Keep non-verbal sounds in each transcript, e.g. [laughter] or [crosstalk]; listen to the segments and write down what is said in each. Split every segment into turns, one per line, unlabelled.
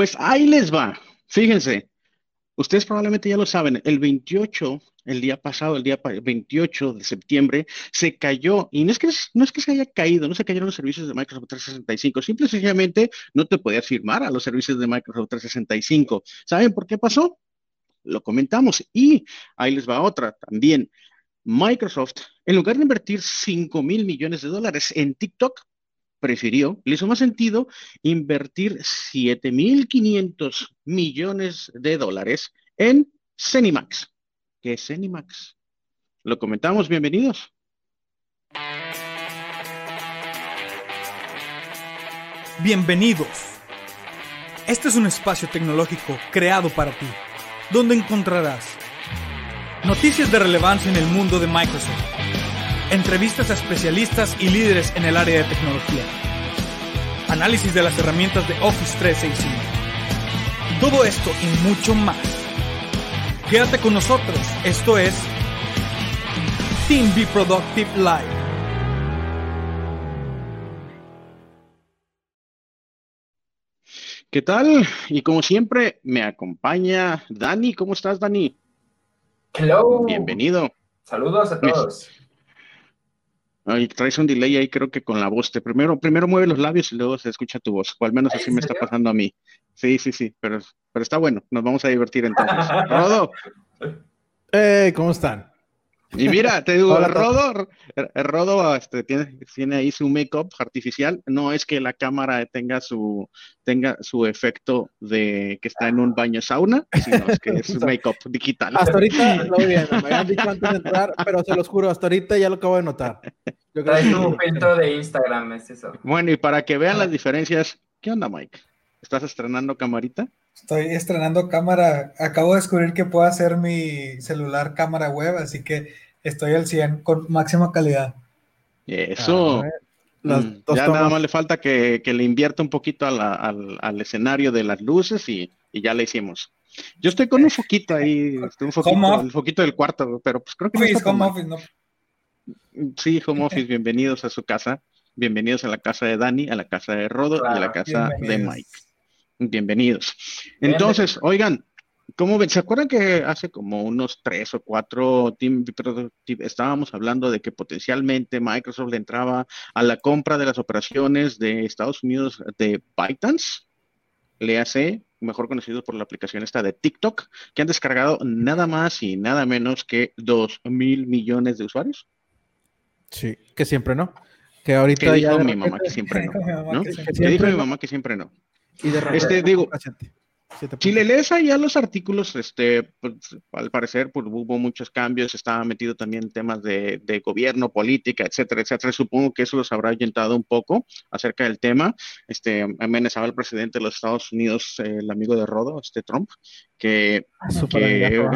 Pues ahí les va. Fíjense, ustedes probablemente ya lo saben, el 28, el día pasado, el día 28 de septiembre, se cayó, y no es que, no es que se haya caído, no se cayeron los servicios de Microsoft 365, simple y sencillamente no te podías firmar a los servicios de Microsoft 365. ¿Saben por qué pasó? Lo comentamos y ahí les va otra también. Microsoft, en lugar de invertir 5 mil millones de dólares en TikTok, prefirió, le hizo más sentido invertir 7.500 millones de dólares en Cenimax. ¿Qué es Cenimax? Lo comentamos, bienvenidos.
Bienvenidos. Este es un espacio tecnológico creado para ti, donde encontrarás noticias de relevancia en el mundo de Microsoft entrevistas a especialistas y líderes en el área de tecnología, análisis de las herramientas de Office 365. Todo esto y mucho más. Quédate con nosotros, esto es Team Be Productive Live.
¿Qué tal? Y como siempre, me acompaña Dani. ¿Cómo estás, Dani?
Hello.
Bienvenido.
Saludos a todos.
Ay, traes un delay ahí, creo que con la voz. Te primero, primero mueve los labios y luego se escucha tu voz. O al menos así me está pasando a mí. Sí, sí, sí, pero, pero está bueno. Nos vamos a divertir entonces. [laughs] Rodo.
Eh, ¿cómo están?
Y mira, te digo, Rodo, Rodo este, tiene, tiene ahí su make-up artificial. No es que la cámara tenga su, tenga su efecto de que está en un baño sauna, sino es que es su [laughs] make-up digital.
Hasta ahorita [laughs] lo bien, me habían dicho antes de entrar, pero se los juro, hasta ahorita ya lo acabo de notar.
Yo creo un filtro de Instagram, es eso.
Bueno, y para que vean las diferencias, ¿qué onda, Mike? ¿Estás estrenando camarita?
Estoy estrenando cámara. Acabo de descubrir que puedo hacer mi celular cámara web, así que estoy al 100 con máxima calidad.
Eso. Mm, ya nada más le falta que, le invierta un poquito al, escenario de las luces y, ya le hicimos. Yo estoy con un foquito ahí, este, un foquito, el foquito del cuarto, pero pues creo que
no home office, ¿no?
Sí, home office, bienvenidos a su casa. Bienvenidos a la casa de Dani, a la casa de Rodo y a la casa de Mike. Bienvenidos. Entonces, oigan, ¿cómo ven? ¿Se acuerdan que hace como unos tres o cuatro estábamos hablando de que potencialmente Microsoft le entraba a la compra de las operaciones de Estados Unidos de ByteDance? Le hace, mejor conocido por la aplicación esta de TikTok, que han descargado nada más y nada menos que dos mil millones de usuarios.
Sí, que siempre no. Que ahorita
dijo mi mamá que siempre no. [laughs] Que dijo mi mamá que siempre no. Y de este, digo, si le lees ahí a los artículos, este, pues, al parecer pues, hubo muchos cambios, estaba metido también temas de, gobierno, política, etcétera, etcétera. Supongo que eso los habrá orientado un poco acerca del tema. Este, amenazaba el presidente de los Estados Unidos, el amigo de Rodo, este Trump, que,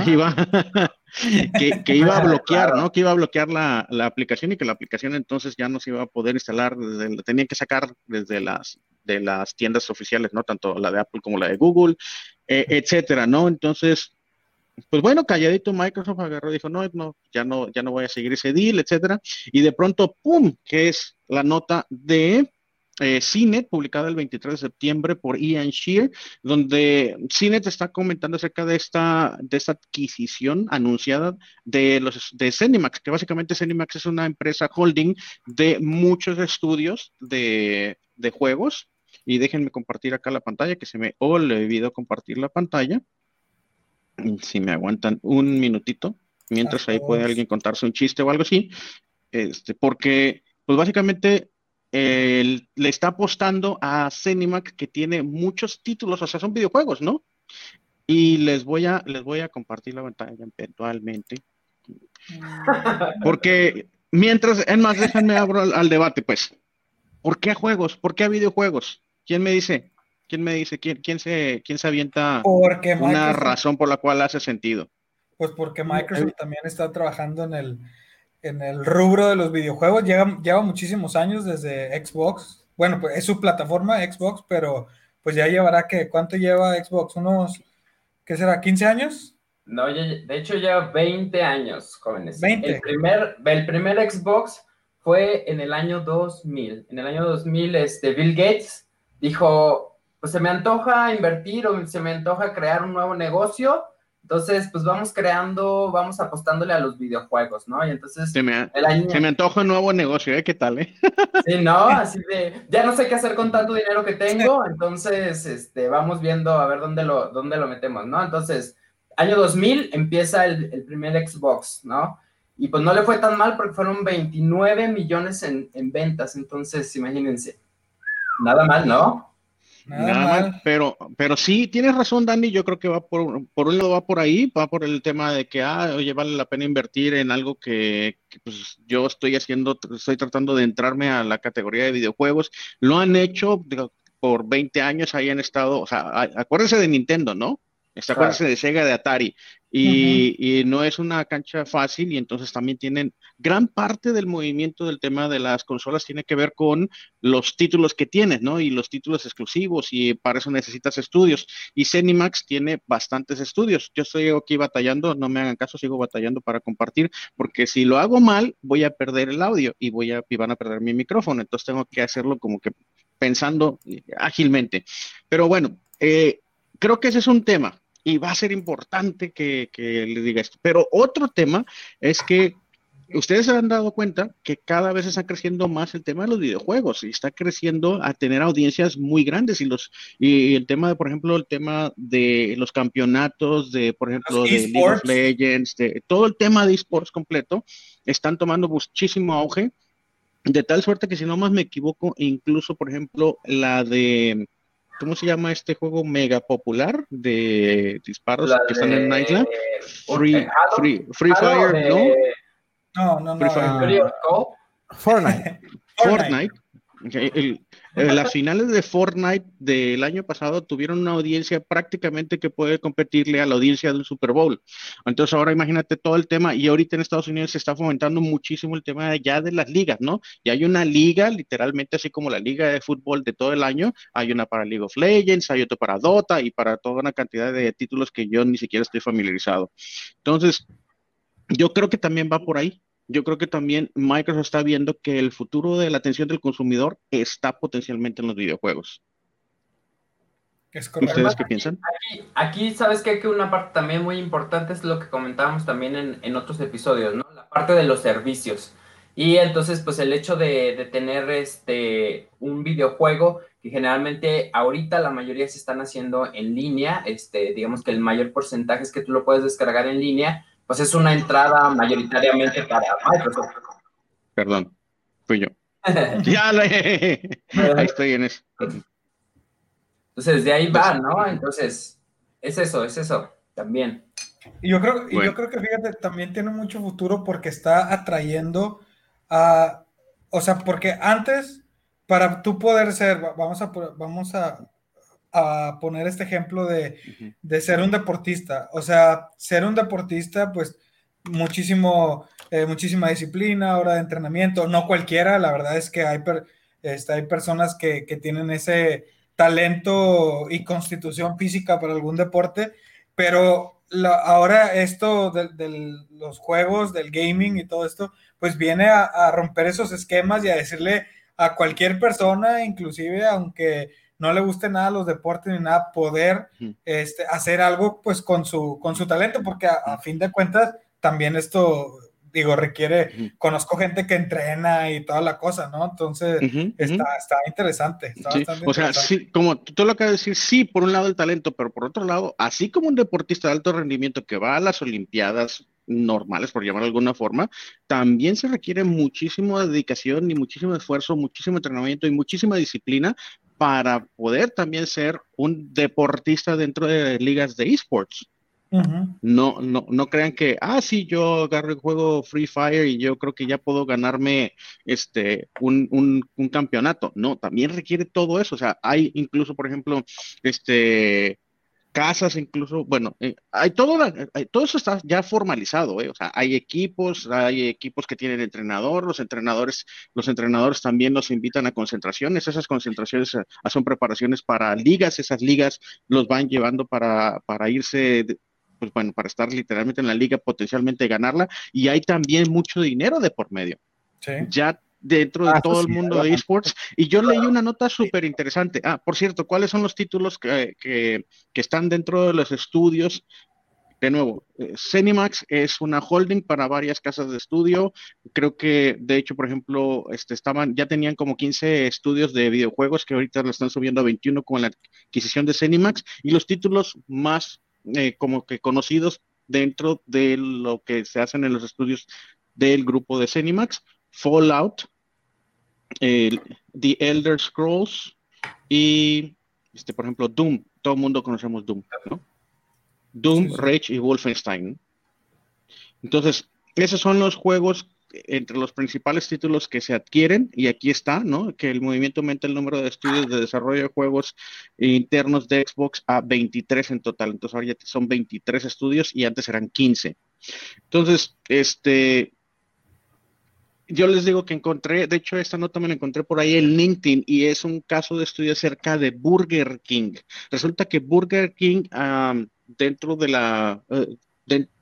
iba, [laughs] que, iba a bloquear, ¿no? Que iba a bloquear la, aplicación y que la aplicación entonces ya no se iba a poder instalar, desde, tenían que sacar desde las de las tiendas oficiales, ¿no? Tanto la de Apple como la de Google, eh, etcétera, ¿no? Entonces, pues bueno, calladito Microsoft agarró y dijo, no, no, ya no, ya no voy a seguir ese deal, etcétera. Y de pronto, ¡pum! que es la nota de eh, CINET, publicada el 23 de septiembre por Ian Shear, donde CINET está comentando acerca de esta, de esta adquisición anunciada de los de Cenimax, que básicamente Cenimax es una empresa holding de muchos estudios de, de juegos y déjenme compartir acá la pantalla, que se me olvidó compartir la pantalla. Si me aguantan un minutito, mientras ahí puede alguien contarse un chiste o algo así. Este, porque, pues básicamente, le está apostando a Cenimac que tiene muchos títulos, o sea, son videojuegos, ¿no? Y les voy a, les voy a compartir la pantalla eventualmente. [laughs] Porque mientras, es más, déjenme abro al, debate, pues. ¿Por qué juegos? ¿Por qué videojuegos? ¿Quién me dice? ¿Quién me dice? ¿Quién, quién, se, quién se avienta una razón por la cual hace sentido?
Pues porque Microsoft también está trabajando en el, en el rubro de los videojuegos. Lleva, lleva muchísimos años desde Xbox. Bueno, pues es su plataforma Xbox, pero pues ya llevará que, ¿cuánto lleva Xbox? ¿Unos, qué será, 15 años?
No, de hecho lleva 20 años, jóvenes.
20.
El primer, el primer Xbox fue en el año 2000. En el año 2000, este, Bill Gates dijo, pues se me antoja invertir o se me antoja crear un nuevo negocio. Entonces, pues vamos creando, vamos apostándole a los videojuegos, ¿no? Y entonces...
Se me, se me antoja un nuevo negocio, ¿eh? ¿Qué tal, eh? [laughs]
Sí, ¿no? Así de, ya no sé qué hacer con tanto dinero que tengo, entonces, este, vamos viendo a ver dónde lo, dónde lo metemos, ¿no? Entonces, año 2000 empieza el, el primer Xbox, ¿no? Y pues no le fue tan mal porque fueron 29 millones en, en ventas, entonces, imagínense. Nada mal, ¿no?
Nada, mal. pero, pero sí, tienes razón, Dani. Yo creo que va por, por un lado va por ahí, va por el tema de que, ah, oye, vale la pena invertir en algo que, pues, yo estoy haciendo, estoy tratando de entrarme a la categoría de videojuegos. Lo han hecho por 20 años, ahí han estado, o sea, acuérdense de Nintendo, ¿no? Está claro. de Sega, de Atari. Y, no es una cancha fácil y entonces también tienen gran parte del movimiento del tema de las consolas tiene que ver con los títulos que tienes, ¿no? Y los títulos exclusivos y para eso necesitas estudios. Y Cenimax tiene bastantes estudios. Yo estoy aquí batallando, no me hagan caso, sigo batallando para compartir porque si lo hago mal voy a perder el audio y voy a y van a perder mi micrófono. Entonces tengo que hacerlo como que pensando ágilmente. Pero bueno, eh, creo que ese es un tema y va a ser importante que, le diga esto. Pero otro tema es que ustedes se han dado cuenta que cada vez está creciendo más el tema de los videojuegos y está creciendo a tener audiencias muy grandes y los y el tema de por ejemplo el tema de los campeonatos de por ejemplo de League of Legends de todo el tema de esports completo están tomando muchísimo auge de tal suerte que si no más me equivoco incluso por ejemplo la de ¿cómo se llama este juego mega popular de disparos que están en una isla? Free, free, free Fire, ¿no?
No, no, no.
Fortnite. [laughs] Fortnite. El, eh, las finales de Fortnite del año pasado tuvieron una audiencia prácticamente que puede competirle a la audiencia de un Super Bowl. Entonces ahora imagínate todo el tema y ahorita en Estados Unidos se está fomentando muchísimo el tema ya de las ligas, ¿no? Y hay una liga, literalmente así como la liga de fútbol de todo el año, hay una para League of Legends, hay otra para Dota y para toda una cantidad de títulos que yo ni siquiera estoy familiarizado. Entonces, yo creo que también va por ahí yo creo que también Microsoft está viendo que el futuro de la atención del consumidor está potencialmente en los videojuegos. ¿Ustedes qué piensan?
Aquí, sabes que, que una parte también muy importante es lo que comentábamos también en, otros episodios, ¿no? La parte de los servicios. Y entonces, pues el hecho de, tener este, un videojuego que generalmente ahorita la mayoría se están haciendo en línea, este, digamos que el mayor porcentaje es que tú lo puedes descargar en línea, pues es una entrada mayoritariamente para Microsoft.
Perdón, fui yo. [laughs] ya le... Ahí estoy en eso.
Entonces, de ahí va, ¿no? Entonces, es eso, es eso, también.
Y yo creo, y yo creo que, fíjate, también tiene mucho futuro porque está atrayendo a, o sea, porque antes, para tú poder ser, vamos a, vamos a a poner este ejemplo de, ser un deportista. O sea, ser un deportista, pues muchísimo, eh, muchísima disciplina, hora de entrenamiento, no cualquiera, la verdad es que hay, este, hay personas que, tienen ese talento y constitución física para algún deporte, pero ahora esto de, los juegos, del gaming y todo esto, pues viene a, a romper esos esquemas y a decirle a cualquier persona, inclusive aunque no le guste nada los deportes ni nada, poder este, hacer algo pues con su, con su talento, porque a, fin de cuentas también esto, digo, requiere, conozco gente que entrena y toda la cosa, ¿no? Entonces, está, interesante.
o sea, sí, como tú lo acabas de decir, sí, por un lado el talento, pero por otro lado, así como un deportista de alto rendimiento que va a las Olimpiadas, normales, por llamarlo de alguna forma, también se requiere muchísima dedicación y muchísimo esfuerzo, muchísimo entrenamiento y muchísima disciplina para poder también ser un deportista dentro de ligas de esports. No, no, no crean que, ah, sí, yo agarro el juego Free Fire y yo creo que ya puedo ganarme este un, un, campeonato. No, también requiere todo eso. O sea, hay incluso, por ejemplo, este casas, incluso, bueno, eh, hay todo, todo eso está ya formalizado, eh, o sea, hay equipos, hay equipos que tienen entrenador, los entrenadores, los entrenadores también los invitan a concentraciones, esas concentraciones eh, son preparaciones para ligas, esas ligas los van llevando para, para irse, pues bueno, para estar literalmente en la liga, potencialmente ganarla, y hay también mucho dinero de por medio. Ya dentro de ah, todo el mundo de esports. Y yo leí una nota súper interesante. Ah, por cierto, ¿cuáles son los títulos que, que, que, están dentro de los estudios de nuevo, eh, Cenimax es una holding para varias casas de estudio. Creo que, de hecho, por ejemplo, este, estaban, ya tenían como 15 estudios de videojuegos que ahorita lo están subiendo a 21 con la adquisición de Cenimax y los títulos más eh, como que conocidos dentro de lo que se hacen en los estudios del grupo de Cenimax, Fallout, The Elder Scrolls y, este, por ejemplo, Doom. Todo el mundo conocemos Doom, ¿no? Doom, Rage y Wolfenstein. Entonces, esos son los juegos entre los principales títulos que se adquieren, y aquí está, ¿no? Que el movimiento aumenta el número de estudios de desarrollo de juegos internos de Xbox a 23 en total. Entonces ahora ya son 23 estudios y antes eran 15. Entonces, este, yo les digo que encontré, de hecho esta nota me la encontré por ahí en LinkedIn y es un caso de estudio acerca de Burger King. Resulta que Burger King dentro de la, eh,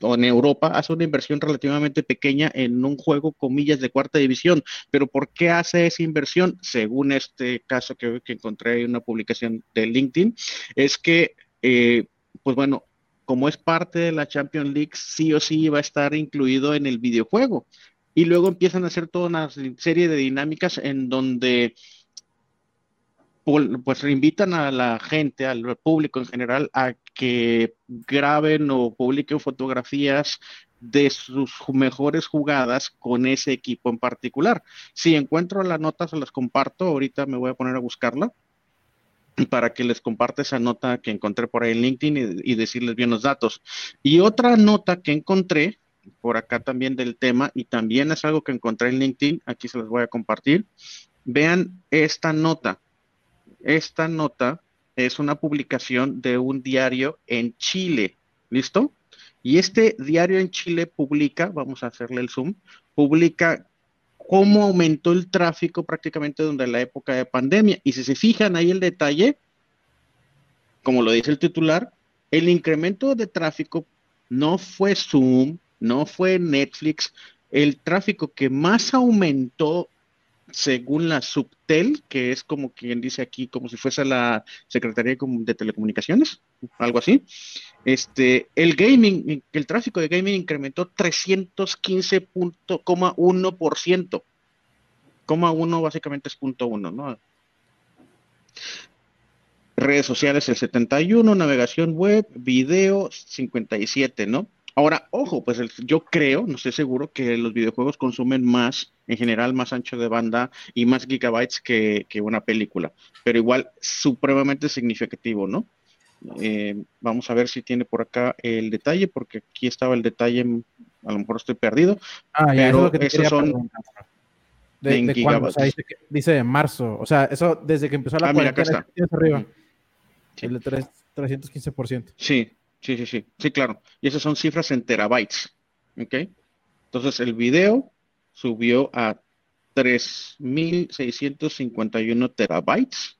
o en Europa, hace una inversión relativamente pequeña en un juego, comillas, de cuarta división. Pero ¿por qué hace esa inversión? Según este caso que, que encontré en una publicación de LinkedIn, es que, eh, pues bueno, como es parte de la Champions League, sí o sí va a estar incluido en el videojuego. Y luego empiezan a hacer toda una serie de dinámicas en donde pues invitan a la gente, al público en general, a que graben o publiquen fotografías de sus mejores jugadas con ese equipo en particular. Si encuentro la nota, se las comparto. Ahorita me voy a poner a buscarla para que les comparte esa nota que encontré por ahí en LinkedIn y decirles bien los datos. Y otra nota que encontré por acá también del tema y también es algo que encontré en LinkedIn, aquí se los voy a compartir. Vean esta nota. Esta nota es una publicación de un diario en Chile. ¿Listo? Y este diario en Chile publica, vamos a hacerle el zoom, publica cómo aumentó el tráfico prácticamente durante la época de pandemia. Y si se fijan ahí el detalle, como lo dice el titular, el incremento de tráfico no fue Zoom, no fue Netflix. El tráfico que más aumentó según la Subtel, que es como quien dice aquí, como si fuese la Secretaría de Telecomunicaciones, algo así, este, el gaming, el tráfico de gaming incrementó 315.1%, coma uno básicamente es punto uno, ¿no? Redes sociales el 71, navegación web, video 57, ¿no? Ahora, ojo, pues yo creo, no estoy seguro, que los videojuegos consumen más, en general, más ancho de banda y más gigabytes que, una película, pero igual supremamente significativo, ¿no? Eh, vamos a ver si tiene por acá el detalle, porque aquí estaba el detalle, a lo mejor estoy perdido, ah, pero esos son...
De, dice, dice de marzo, o sea, eso desde que empezó la ah, mira, arriba. El de 315%.
Sí, Sí, sí, sí, sí, claro. Y esas son cifras en terabytes. ¿Ok? Entonces el video subió a 3.651 terabytes.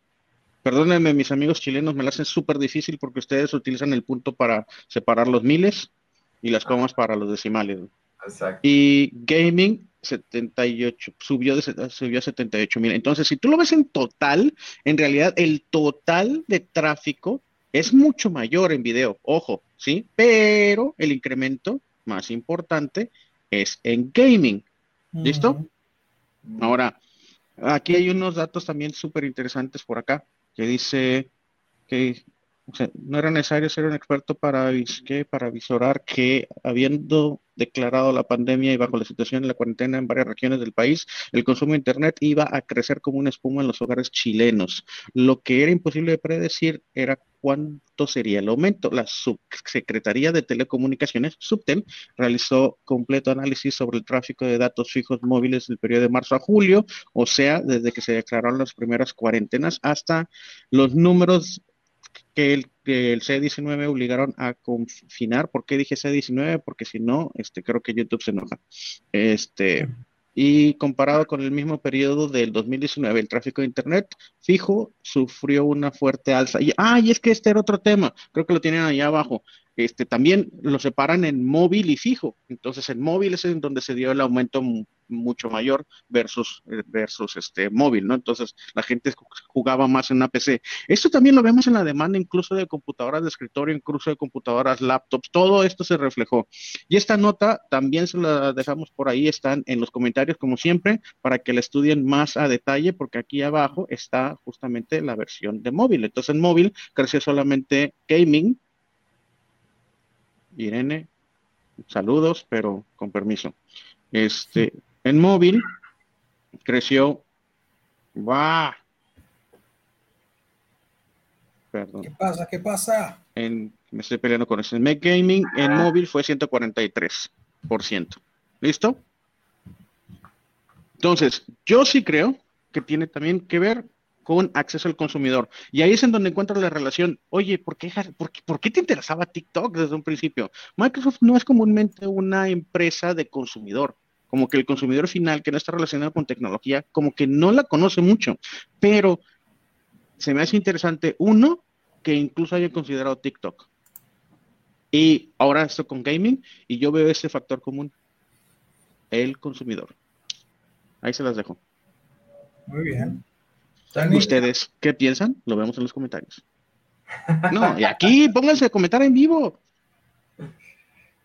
Perdónenme, mis amigos chilenos, me lo hacen súper difícil porque ustedes utilizan el punto para separar los miles y las comas para los decimales. Exacto. Y gaming 78, subió, de, subió a 78 mil. Entonces, si tú lo ves en total, en realidad el total de tráfico es mucho mayor en video, ojo, ¿sí? Pero el incremento más importante es en gaming. ¿Listo? Ahora, aquí hay unos datos también súper interesantes por acá, que dice que no era necesario ser un experto para, para visorar que habiendo declarado la pandemia y bajo la situación de la cuarentena en varias regiones del país, el consumo de Internet iba a crecer como una espuma en los hogares chilenos. Lo que era imposible de predecir era cuánto sería el aumento. La Subsecretaría de Telecomunicaciones, Subtel, realizó completo análisis sobre el tráfico de datos fijos móviles del periodo de marzo a julio, o sea, desde que se declararon las primeras cuarentenas hasta los números que el, que el C19 obligaron a confinar. ¿Por qué dije C19? Porque si no, este, creo que YouTube se enoja. Este, y comparado con el mismo periodo del 2019, el tráfico de Internet fijo sufrió una fuerte alza. Y, ah, y es que este era otro tema, creo que lo tienen allá abajo. Este, también lo separan en móvil y fijo. Entonces, en móvil es en donde se dio el aumento mucho mayor versus, eh, versus este móvil, ¿no? Entonces la gente jugaba más en una PC. Esto también lo vemos en la demanda incluso de computadoras de escritorio, incluso de computadoras, laptops, todo esto se reflejó. Y esta nota también se la dejamos por ahí, están en los comentarios como siempre, para que la estudien más a detalle, porque aquí abajo está justamente la versión de móvil. Entonces en móvil creció solamente gaming. Irene, saludos, pero con permiso. Este, en móvil creció. ¡Va!
Perdón. ¿Qué pasa? ¿Qué pasa?
En, me estoy peleando con eso. En Mac Gaming, en móvil fue 143%. ¿Listo? Entonces, yo sí creo que tiene también que ver con acceso al consumidor. Y ahí es en donde encuentras la relación. Oye, ¿por qué, por, qué, te interesaba TikTok desde un principio? Microsoft no es comúnmente una empresa de consumidor. Como que el consumidor final que no está relacionado con tecnología, como que no la conoce mucho. Pero se me hace interesante, uno, que incluso haya considerado TikTok. Y ahora esto con gaming, y yo veo ese factor común, el consumidor. Ahí se las dejo.
Muy bien.
¿Ustedes qué piensan? Lo vemos en los comentarios. No, y aquí pónganse a comentar en vivo.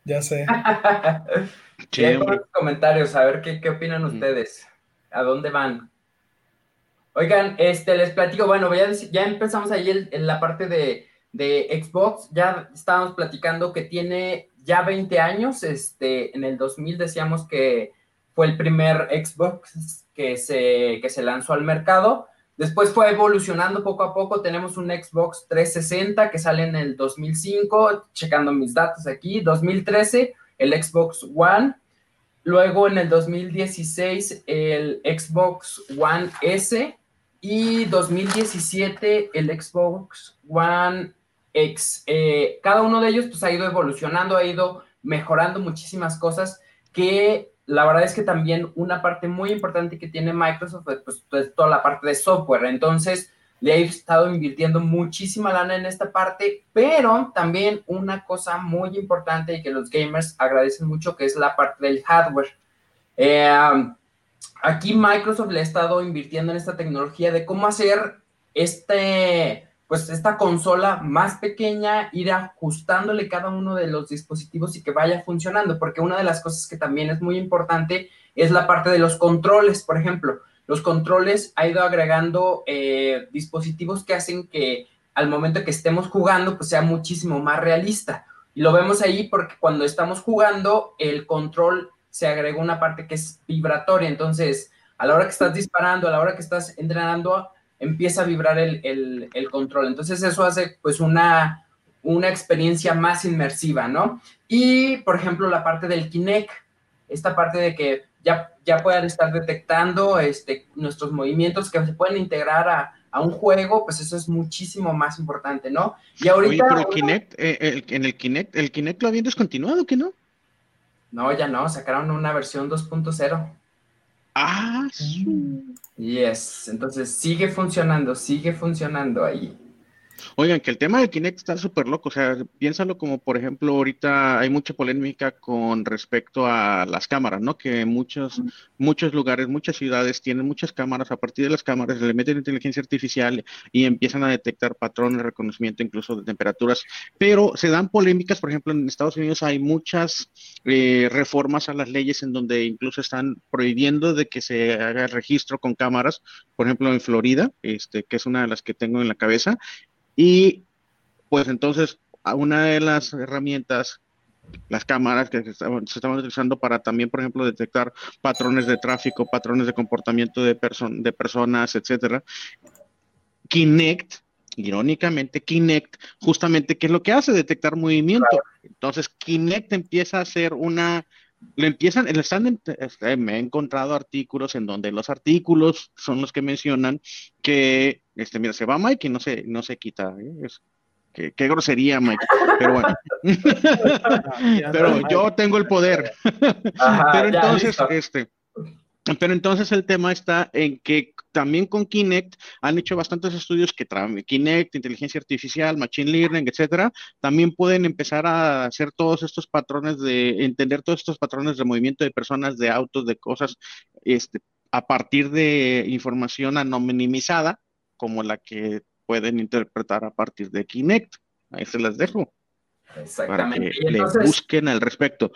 Ya sé. [laughs]
los comentarios, a ver qué, opinan ustedes. ¿A dónde van? Oigan, este, les platico, bueno, ya, ya empezamos ahí en la parte de, de, Xbox, ya estábamos platicando que tiene ya 20 años, este, en el 2000 decíamos que fue el primer Xbox que se, que se lanzó al mercado, Después fue evolucionando poco a poco. Tenemos un Xbox 360 que sale en el 2005, checando mis datos aquí. 2013, el Xbox One. Luego en el 2016, el Xbox One S. Y 2017, el Xbox One X. Eh, cada uno de ellos pues, ha ido evolucionando, ha ido mejorando muchísimas cosas que la verdad es que también una parte muy importante que tiene Microsoft pues, es toda la parte de software. Entonces, le he estado invirtiendo muchísima lana en esta parte, pero también una cosa muy importante y que los gamers agradecen mucho, que es la parte del hardware. Eh, aquí Microsoft le ha estado invirtiendo en esta tecnología de cómo hacer este pues esta consola más pequeña, ir ajustándole cada uno de los dispositivos y que vaya funcionando, porque una de las cosas que también es muy importante es la parte de los controles, por ejemplo. Los controles ha ido agregando eh, dispositivos que hacen que al momento que estemos jugando, pues sea muchísimo más realista. Y lo vemos ahí porque cuando estamos jugando, el control se agregó una parte que es vibratoria. Entonces, a la hora que estás disparando, a la hora que estás entrenando, empieza a vibrar el, control. Entonces eso hace pues una, una experiencia más inmersiva, ¿no? Y, por ejemplo, la parte del Kinect, esta parte de que ya, ya puedan estar detectando este, nuestros movimientos que se pueden integrar a, un juego, pues eso es muchísimo más importante, ¿no?
Y ahorita... Oye, pero el Kinect, eh, en el Kinect, el Kinect lo habían descontinuado, ¿qué no?
No, ya no, sacaron una versión 2.0.
Ah, sí.
Yes, entonces sigue funcionando, sigue funcionando ahí.
Oigan, que el tema del Kinect está súper loco, o sea, piénsalo como, por ejemplo, ahorita hay mucha polémica con respecto a las cámaras, ¿no? Que muchos, muchos lugares, muchas ciudades tienen muchas cámaras, a partir de las cámaras le meten inteligencia artificial y empiezan a detectar patrones de reconocimiento incluso de temperaturas, pero se dan polémicas, por ejemplo, en Estados Unidos hay muchas eh, reformas a las leyes en donde incluso están prohibiendo de que se haga registro con cámaras, por ejemplo, en Florida, este, que es una de las que tengo en la cabeza, y pues entonces, una de las herramientas, las cámaras que se estaban, utilizando para también, por ejemplo, detectar patrones de tráfico, patrones de comportamiento de, de personas, etcétera. Kinect, irónicamente, Kinect, justamente, ¿qué es lo que hace? Detectar movimiento. Entonces, Kinect empieza a ser una le empiezan, están, este, me he encontrado artículos en donde los artículos son los que mencionan que, este, mira, se va Mike y no se, no se quita. ¿eh? qué, grosería, Mike. Pero bueno. [laughs] [laughs] pero yo tengo el poder. [laughs] pero entonces, este, pero entonces el tema está en que también con Kinect han hecho bastantes estudios que Kinect, inteligencia artificial, machine learning, etcétera, también pueden empezar a hacer todos estos patrones de entender todos estos patrones de movimiento de personas, de autos, de cosas, este, a partir de información anonimizada, como la que pueden interpretar a partir de Kinect. Ahí se las dejo. Exactamente. Para que le busquen al respecto.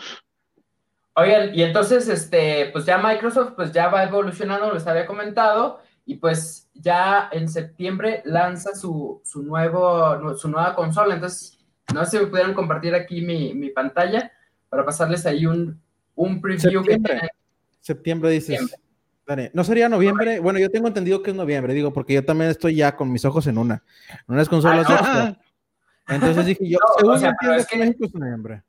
Oigan, y entonces, este, pues ya Microsoft, pues ya va evolucionando, les había comentado, y pues ya en septiembre lanza su, su, nuevo, su nueva consola. Entonces, no sé si me pudieran compartir aquí mi, mi pantalla para pasarles ahí un, un preview.
Septiembre, septiembre dices. No sería noviembre. Bueno, yo tengo entendido que es noviembre, digo, porque yo también estoy ya con mis ojos en una. En unas consolas. Ah, Entonces dije yo, [laughs]
no, o sea, es que México es noviembre.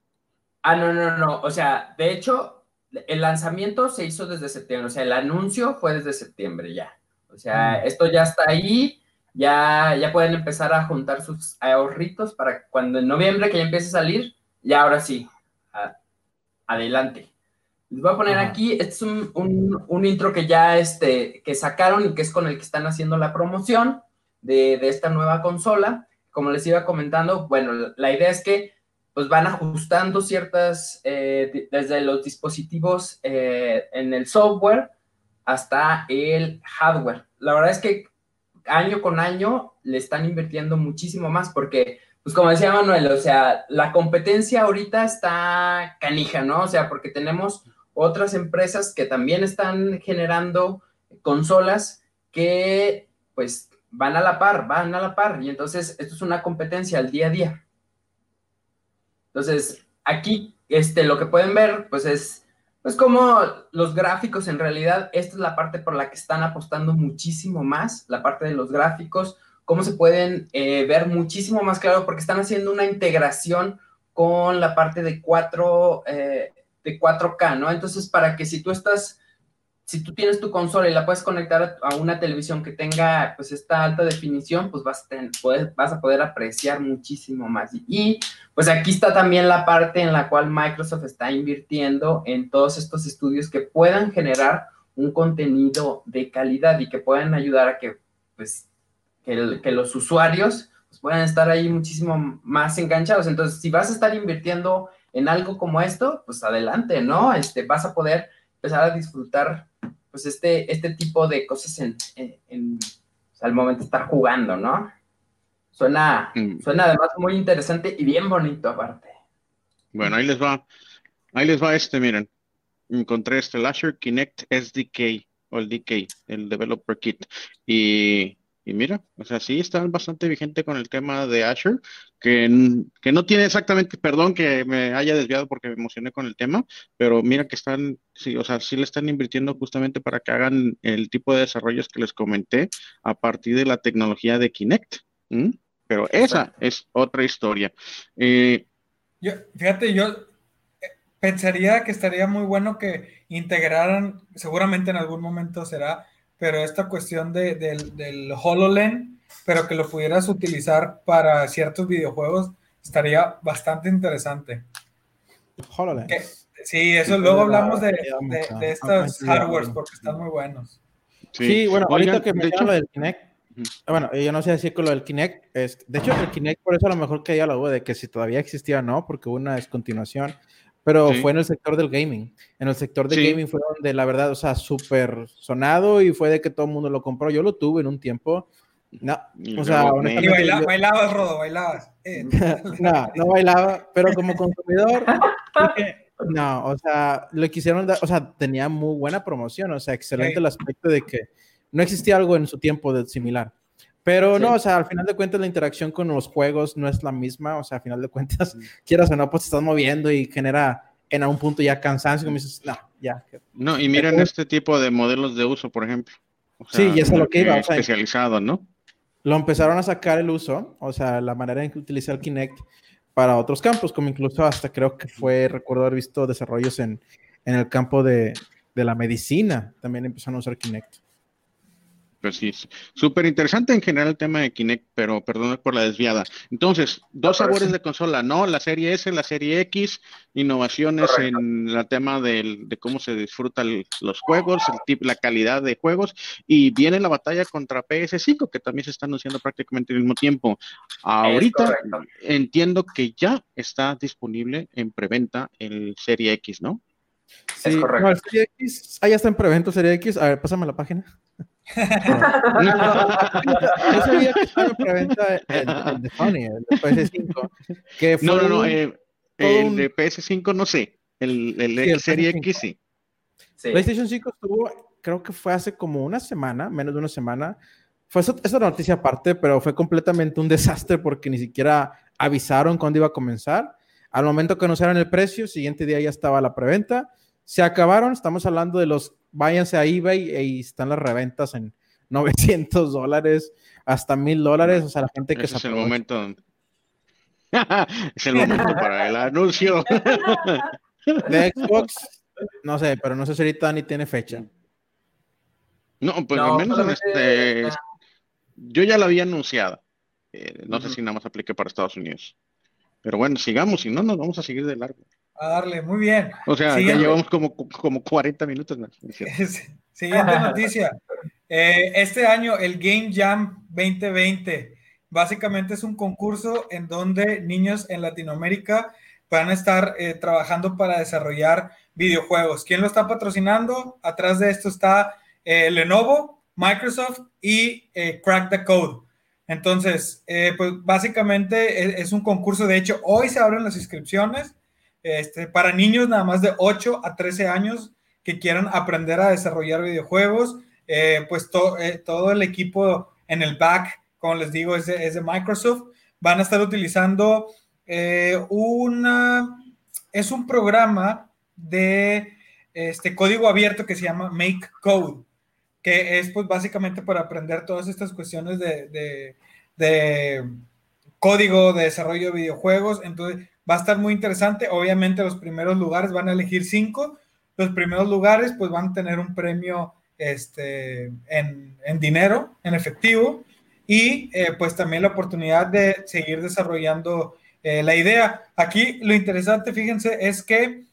Ah, no, no, no. O sea, de hecho, el lanzamiento se hizo desde septiembre. O sea, el anuncio fue desde septiembre ya. O sea, mm. esto ya está ahí. Ya, ya pueden empezar a juntar sus ahorritos para cuando en noviembre que ya empiece a salir, ya ahora sí, adelante. Les voy a poner aquí, este es un, un, intro que ya este, que sacaron y que es con el que están haciendo la promoción de, de esta nueva consola. Como les iba comentando, bueno, la idea es que pues van ajustando ciertas, eh, desde los dispositivos eh, en el software hasta el hardware. La verdad es que año con año le están invirtiendo muchísimo más porque, pues como decía Manuel, o sea, la competencia ahorita está canija, ¿no? O sea, porque tenemos otras empresas que también están generando consolas que pues van a la par, van a la par y entonces esto es una competencia al día a día. Entonces, aquí este, lo que pueden ver, pues es, pues como los gráficos en realidad, esta es la parte por la que están apostando muchísimo más, la parte de los gráficos, cómo se pueden eh, ver muchísimo más claro, porque están haciendo una integración con la parte de 4, eh, de 4K, ¿no? Entonces, para que si tú estás si tú tienes tu consola y la puedes conectar a una televisión que tenga pues esta alta definición, pues vas a, poder apreciar muchísimo más. Y pues aquí está también la parte en la cual Microsoft está invirtiendo en todos estos estudios que puedan generar un contenido de calidad y que puedan ayudar a que pues que los usuarios pues, puedan estar ahí muchísimo más enganchados. Entonces, si vas a estar invirtiendo en algo como esto, pues adelante, ¿no? Este, vas a poder empezar a disfrutar pues este, este tipo de cosas en, en, al momento de estar jugando, ¿no? Suena, mm. suena además muy interesante y bien bonito aparte.
Bueno, ahí les va, ahí les va este, miren. Encontré este Lasher Kinect SDK o el DK, el Developer Kit. Y y mira, o sea, sí están bastante vigente con el tema de Azure, que, que no tiene exactamente, perdón que me haya desviado porque me emocioné con el tema, pero mira que están, sí, o sea, sí le están invirtiendo justamente para que hagan el tipo de desarrollos que les comenté a partir de la tecnología de Kinect. Pero esa es otra historia. Eh,
yo, fíjate, yo eh, pensaría que estaría muy bueno que integraran, seguramente en algún momento será pero esta cuestión de, del HoloLens, pero que lo pudieras utilizar para ciertos videojuegos, estaría bastante interesante. HoloLens. sí, eso luego hablamos de, de, estos hardwares porque están muy buenos.
Sí, bueno, ahorita que me lo del Kinect, bueno, yo no sé decir con lo del Kinect, es, de hecho el Kinect por eso a lo mejor que ya lo de que si todavía existía o no, porque hubo una descontinuación, pero fue en el sector del gaming. En el sector del gaming fue donde la verdad, o sea, súper sonado y fue de que todo el mundo lo compró. Yo lo tuve en un tiempo. No, o sea,
y bailabas, Rodo, bailabas. Eh. [laughs]
no, no bailaba, pero como consumidor, no, o sea, lo quisieron dar, o sea, tenía muy buena promoción, o sea, excelente el aspecto de que no existía algo en su tiempo de similar. Pero no, o sea, al final de cuentas la interacción con los juegos no es la misma, o sea, al final de cuentas, [laughs] quieras o no, pues te estás moviendo y genera en algún punto ya cansancio, como dices, no, ya.
No, y miren este tipo de modelos de uso, por ejemplo.
sí, y eso es lo que iba.
especializado, ¿no?
Lo empezaron a sacar el uso, o sea, la manera en que utilizar Kinect para otros campos, como incluso hasta creo que fue, recuerdo haber visto desarrollos en, en el campo de, de la medicina, también empezaron a usar Kinect.
Pues sí, súper interesante en general el tema de Kinect, pero perdón por la desviada. Entonces, dos sabores de consola, ¿no? La serie S, la serie X, innovaciones en el tema de cómo se disfrutan los juegos, el la calidad de juegos, y viene la batalla contra PS5, que también se está anunciando prácticamente al mismo tiempo. Ahorita entiendo que ya está disponible en preventa el serie X, ¿no?
Sí, es correcto. No, el serie X, ah, ya está en preventa serie X. A ver, pásame la página. Yo sabía que estaba en preventa [laughs] el, de Sony, el de PS5.
Que fue no, no, no. Eh, el de PS5 no sé. El, el, Serie X sí.
PlayStation 5 estuvo, creo que fue hace como una semana, menos de una semana. Fue esa, esa noticia aparte, pero fue completamente un desastre porque ni siquiera avisaron cuándo iba a comenzar. Al momento que anunciaron el precio, siguiente día ya estaba la preventa. Se acabaron, estamos hablando de los váyanse a eBay y están las reventas en [laughs] 900 dólares hasta 1000 dólares. O sea, la gente que
Ese es el momento. [laughs] es el momento para el anuncio.
de Xbox, no sé, pero no sé si ahorita ni tiene fecha.
No, pues al menos en este. Yo ya la había anunciado. Eh, no sé si nada más aplique para Estados Unidos. Pero bueno, sigamos, si no, nos vamos a seguir de largo.
A darle, muy bien.
O sea, ya llevamos como, como 40 minutos más. [laughs]
Siguiente [laughs] noticia. Eh, este año el Game Jam 2020 básicamente es un concurso en donde niños en Latinoamérica van a estar eh, trabajando para desarrollar videojuegos. ¿Quién lo está patrocinando? Atrás de esto está eh, Lenovo, Microsoft y Crack the Code. Entonces, pues básicamente es, es, un concurso. De hecho, hoy se abren las inscripciones. Este, para niños nada más de 8 a 13 años que quieran aprender a desarrollar videojuegos, eh, pues eh, todo el equipo en el back, como les digo, es de, Microsoft, van a estar utilizando eh, una, es un programa de este código abierto que se llama Make Code, que es pues básicamente para aprender todas estas cuestiones de, de código de desarrollo de videojuegos. Entonces, Va a estar muy interesante. Obviamente los primeros lugares van a elegir cinco. Los primeros lugares pues van a tener un premio este, en, dinero, en efectivo, y eh, pues también la oportunidad de seguir desarrollando eh, la idea. Aquí lo interesante, fíjense, es que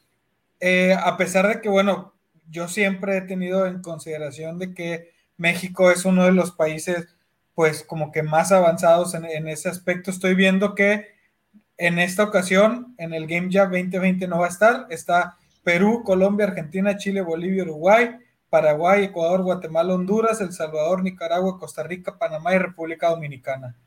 eh, a pesar de que, bueno, yo siempre he tenido en consideración de que México es uno de los países pues como que más avanzados en, en ese aspecto, estoy viendo que en esta ocasión, en el Game Jam 2020 no va a estar. Está Perú, Colombia, Argentina, Chile, Bolivia, Uruguay, Paraguay, Ecuador, Guatemala, Honduras, El Salvador, Nicaragua, Costa Rica, Panamá y República Dominicana.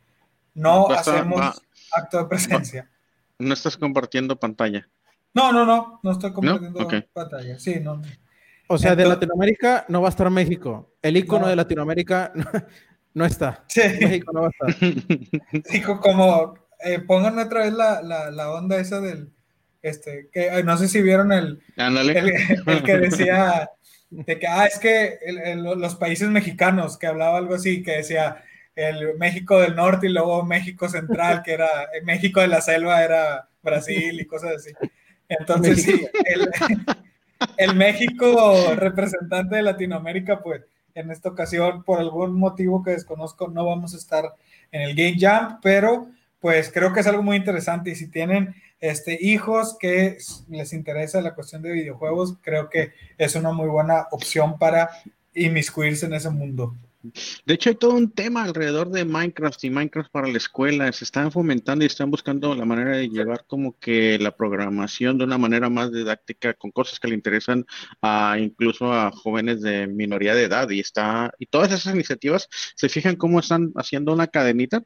No hacemos acto de presencia.
¿No estás compartiendo pantalla?
No, no, no, no estoy compartiendo pantalla. Sí, no.
O sea, de Latinoamérica no va a estar México. El icono de Latinoamérica [laughs] no, está. Sí. México no va a estar. [laughs]
Dijo como eh, pongan otra vez la, la, onda esa del, este, que no sé si vieron el, el, que [laughs] decía de que, ah, es que los países mexicanos, que hablaba algo así, que decía el México del Norte y luego México Central, que era México de la Selva era Brasil y cosas así. Entonces, sí, el, el México representante de Latinoamérica, pues en esta ocasión, por algún motivo que desconozco, no vamos a estar en el Game Jam, pero pues creo que es algo muy interesante y si tienen este, hijos que les interesa la cuestión de videojuegos, creo que es una muy buena opción para inmiscuirse en ese mundo.
De hecho, hay todo un tema alrededor de Minecraft y Minecraft para la escuela. Se están fomentando y están buscando la manera de llevar como que la programación de una manera más didáctica con cosas que le interesan a incluso a jóvenes de minoría de edad. Y está, y todas esas iniciativas se fijan cómo están haciendo una cadenita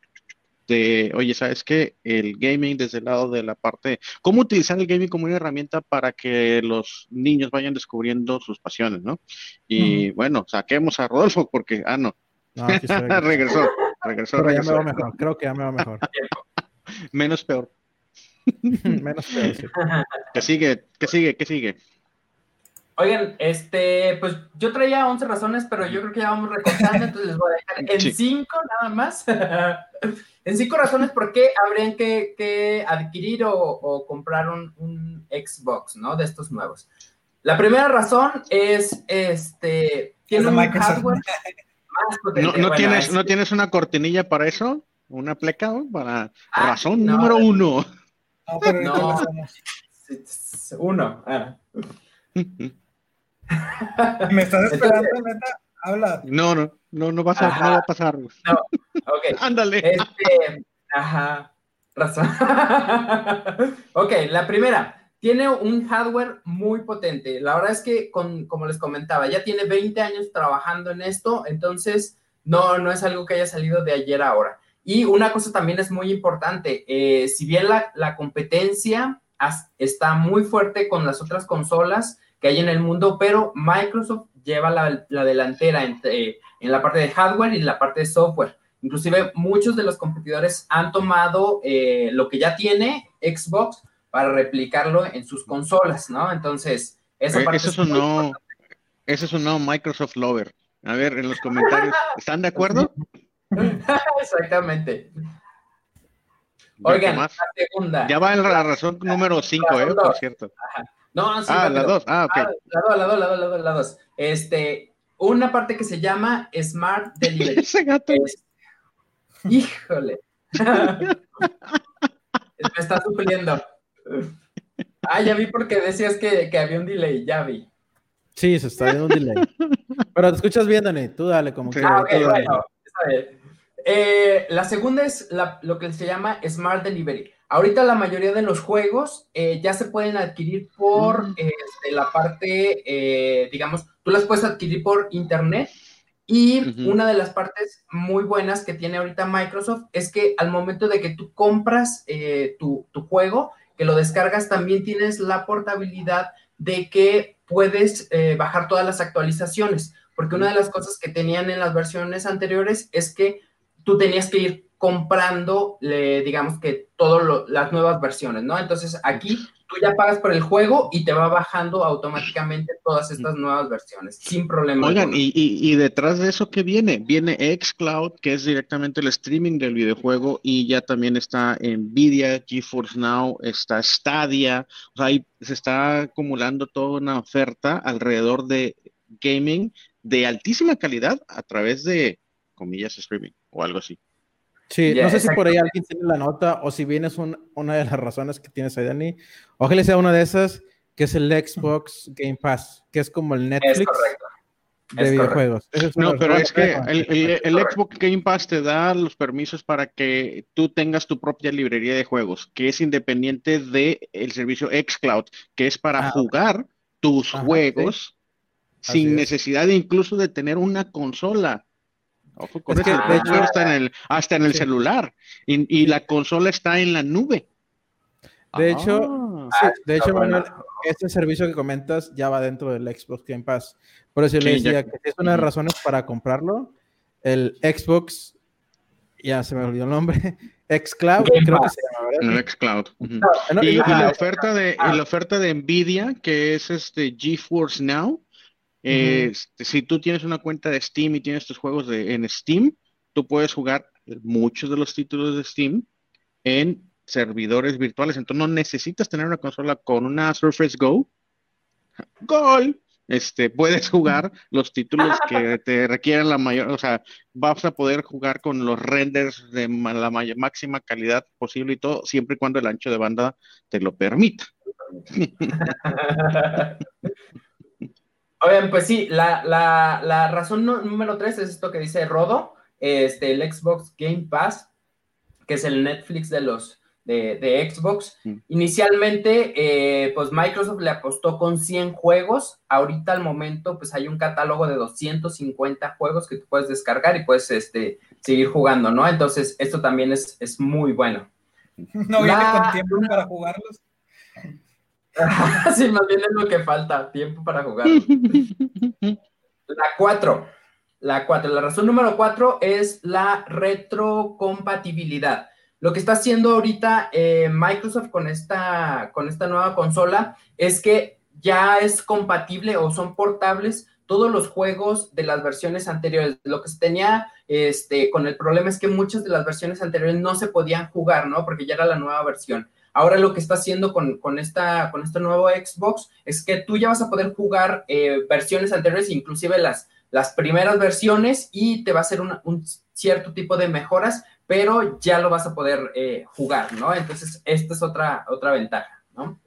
de, oye, ¿sabes qué? El gaming desde el lado de la parte, cómo utilizar el gaming como una herramienta para que los niños vayan descubriendo sus pasiones, ¿no? Y bueno, saquemos a Rodolfo porque, ah, no, [laughs] regresó, regresó,
Pero ya me va mejor, creo que ya me va mejor. [laughs]
Menos peor. [laughs]
Menos peor, sí.
¿Qué sigue? ¿Qué sigue? ¿Qué sigue?
Oigan, este, pues yo traía 11 razones, pero yo creo que ya vamos recortando, entonces les voy a dejar en 5 nada más. [laughs] en 5 razones por qué habrían que, adquirir o, comprar un, Xbox, ¿no? De estos nuevos. La primera razón es, este, tiene un hardware, [laughs]
¿No, tienes, ¿No tienes una cortinilla para eso? ¿Una pleca? Para ah, razón número uno.
No, pero no. [laughs] Uno. Ah. [laughs]
¿Me estás esperando, neta? Habla.
No, no, no, no, va a pasar. No,
ok. [laughs]
Ándale.
Este, ajá, razón. [laughs] ok, la primera. Tiene un hardware muy potente. La verdad es que, con, como les comentaba, ya tiene 20 años trabajando en esto, entonces no, no es algo que haya salido de ayer a ahora. Y una cosa también es muy importante, eh, si bien la, la competencia está muy fuerte con las otras consolas que hay en el mundo, pero Microsoft lleva la, delantera en, la parte de hardware y la parte de software. Inclusive muchos de los competidores han tomado eh, lo que ya tiene Xbox para replicarlo en sus consolas, ¿no? Entonces, esa
eh, parte eso es un no, eso es un no Microsoft Lover. A ver, en los comentarios, ¿están de acuerdo? [laughs]
Exactamente. Oigan, la segunda.
Ya va en la razón número 5, ¿eh? Por cierto.
No, sí,
ah, la 2. Ah, ok.
Ah, la 2, la 2, la 2, la 2, Este, una parte que se llama Smart [laughs] Delivery.
Ese gato.
Híjole. [laughs] Me está supliendo. Ah, ya vi porque decías que, que, había un delay, ya vi.
Sí, se está viendo un delay. Pero te escuchas bien, Dani. Tú dale como que.
Ah, ok, bueno, está bien. Eh, la segunda es lo que se llama Smart Delivery. Ahorita la mayoría de los juegos eh, ya se pueden adquirir por mm. este, la parte, eh, digamos, tú las puedes adquirir por internet. Y una de las partes muy buenas que tiene ahorita Microsoft es que al momento de que tú compras tu, tu, juego, que lo descargas, también tienes la portabilidad de que puedes bajar todas las actualizaciones. Porque una de las cosas que tenían en las versiones anteriores es que tú tenías que ir comprando, digamos que todas las nuevas versiones, ¿no? Entonces aquí tú ya pagas por el juego y te va bajando automáticamente todas estas nuevas versiones, sin problema.
Oigan, y, detrás de eso, ¿qué viene? Viene xCloud, que es directamente el streaming del videojuego, y ya también está Nvidia, GeForce Now, está Stadia, o sea, ahí se está acumulando toda una oferta alrededor de gaming de altísima calidad a través de, comillas, streaming o algo así.
Sí, no sé si por ahí alguien tiene la nota o si bien es una de las razones que tienes ahí, Dani. Ojalá sea una de esas, que es el Xbox Game Pass, que es como el Netflix de videojuegos.
no, pero es que el, Xbox Game Pass te da los permisos para que tú tengas tu propia librería de juegos, que es independiente del el servicio xCloud, que es para ah, jugar tus juegos sin necesidad de incluso de tener una consola. Ojo con eso. de hecho, está en el, hasta en el celular. Y, la consola está en la nube.
De hecho, ah, de hecho, Manuel, este servicio que comentas ya va dentro del Xbox Game Pass. Por eso le decía que es una de las razones para comprarlo. El Xbox, ya se me olvidó el nombre, [laughs] Xcloud, creo que se
llama, El Xcloud. y, la oferta de, y la oferta de Nvidia, que es este GeForce Now, este, si tú tienes una cuenta de Steam y tienes tus juegos de, en Steam, tú puedes jugar muchos de los títulos de Steam en servidores virtuales. Entonces no necesitas tener una consola con una Surface Go. Gol. Este, puedes jugar [laughs] los títulos que [laughs] te requieran la mayor, o sea, vas a poder jugar con los renders de la máxima calidad posible y todo, siempre y cuando el ancho de banda te lo permita. [laughs]
Oigan, pues sí, la, razón número tres es esto que dice Rodo, este, el Xbox Game Pass, que es el Netflix de los de, Xbox. Mm. Inicialmente, eh, pues Microsoft le apostó con 100 juegos. Ahorita al momento, pues hay un catálogo de 250 juegos que tú puedes descargar y puedes este, seguir jugando, ¿no? Entonces, esto también es, es muy bueno. [laughs]
¿No viene con tiempo para jugarlos? [laughs]
sí, más bien es lo que falta, tiempo para jugar. [laughs] La 4. La 4. La razón número 4 es la retrocompatibilidad. Lo que está haciendo ahorita eh, Microsoft con esta, con esta nueva consola es que ya es compatible o son portables todos los juegos de las versiones anteriores. Lo que se tenía este, con el problema es que muchas de las versiones anteriores no se podían jugar, ¿no? Porque ya era la nueva versión. Ahora lo que está haciendo con, esta, con este nuevo Xbox es que tú ya vas a poder jugar eh, versiones anteriores, inclusive las, las primeras versiones y te va a hacer un cierto tipo de mejoras, pero ya lo vas a poder eh, jugar, ¿no? Entonces, esta es otra, otra ventaja, ¿no?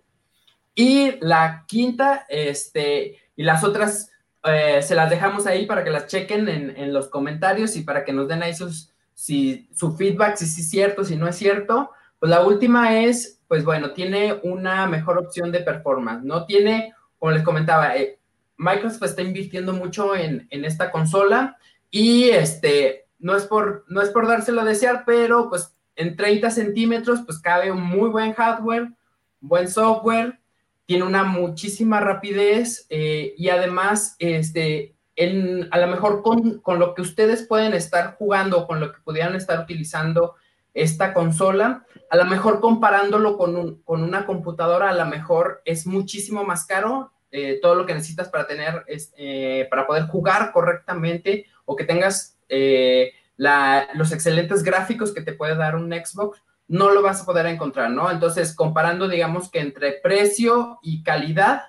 Y la quinta, este, y las otras eh, se las dejamos ahí para que las chequen en, los comentarios y para que nos den ahí sus, si, su feedback, si sí es cierto, si no es cierto. Pues la última es, pues bueno, tiene una mejor opción de performance, ¿no? Tiene, como les comentaba, eh, Microsoft está invirtiendo mucho en, en, esta consola y este, no es por, no es por dárselo a desear, pero pues en 30 centímetros pues cabe un muy buen hardware, buen software, tiene una muchísima rapidez eh, y además este, a lo mejor con, con, lo que ustedes pueden estar jugando, con lo que pudieran estar utilizando esta consola, a lo mejor comparándolo con, un, con una computadora, a lo mejor es muchísimo más caro. Eh, todo lo que necesitas para tener, eh, para poder jugar correctamente o que tengas eh, los excelentes gráficos que te puede dar un Xbox, no lo vas a poder encontrar, ¿no? Entonces, comparando, digamos que entre precio y calidad,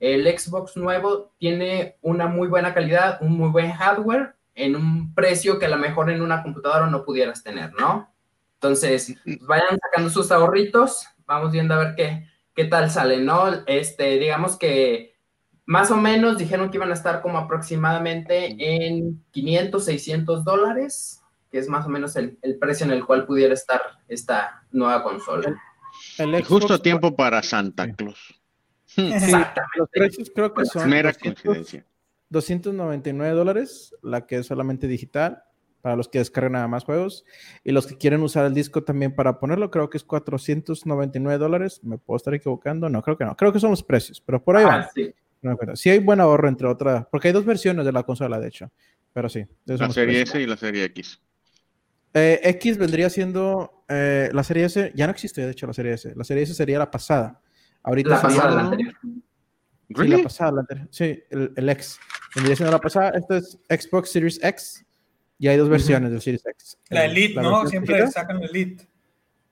el Xbox nuevo tiene una muy buena calidad, un muy buen hardware en un precio que a lo mejor en una computadora no pudieras tener, ¿no? Entonces, pues, vayan sacando sus ahorritos, vamos viendo a ver qué, qué tal sale, ¿no? Este, digamos que más o menos dijeron que iban a estar como aproximadamente en 500, 600 dólares, que es más o menos el, precio en el cual pudiera estar esta nueva consola.
El, justo a tiempo para Santa Claus.
Exactamente. Los precios creo que son mera 299 dólares, la que es solamente digital, para los que descargan nada más juegos. Y los que quieren usar el disco también para ponerlo, creo que es 499 dólares. Me puedo estar equivocando. No, creo que no. Creo que son los precios, pero por ahí ah, van. Sí. No Sí hay buen ahorro entre otras, porque hay dos versiones de la consola, de hecho, pero sí.
La serie S y la serie X.
Eh, X vendría siendo, eh, la serie S, ya no existe de hecho la serie S, la serie S sería la pasada. Ahorita
la pasada, la anterior.
Sí, la pasada, la anterior. Sí, el, el, X. Vendría siendo la pasada, esto es Xbox Series X y hay dos versiones del Series X.
La Elite, ¿no? Siempre sacan la Elite.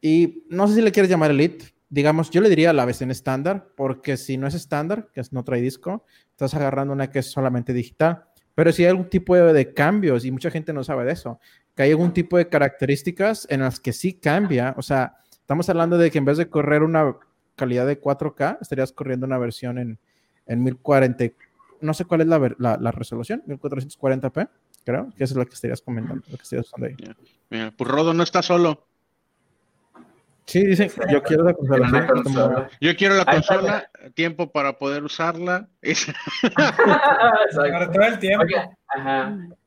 Y no sé si le quieres llamar Elite, digamos, yo le diría la versión estándar, porque si no es estándar, que no trae disco, estás agarrando una que es solamente digital. Pero si hay algún tipo de, cambios, y mucha gente no sabe de eso, que hay algún tipo de características en las que sí cambia, o sea, estamos hablando de que en vez de correr una calidad de 4K, estarías corriendo una versión en, en 1040, no sé cuál es la, la, resolución, 1440p, creo, que es lo que estarías comentando, lo que estarías usando ahí.
Mira, pues Rodo no está solo.
Sí, dicen, yo quiero la consola.
Yo quiero la consola, tiempo para poder usarla. [laughs]
para todo el tiempo.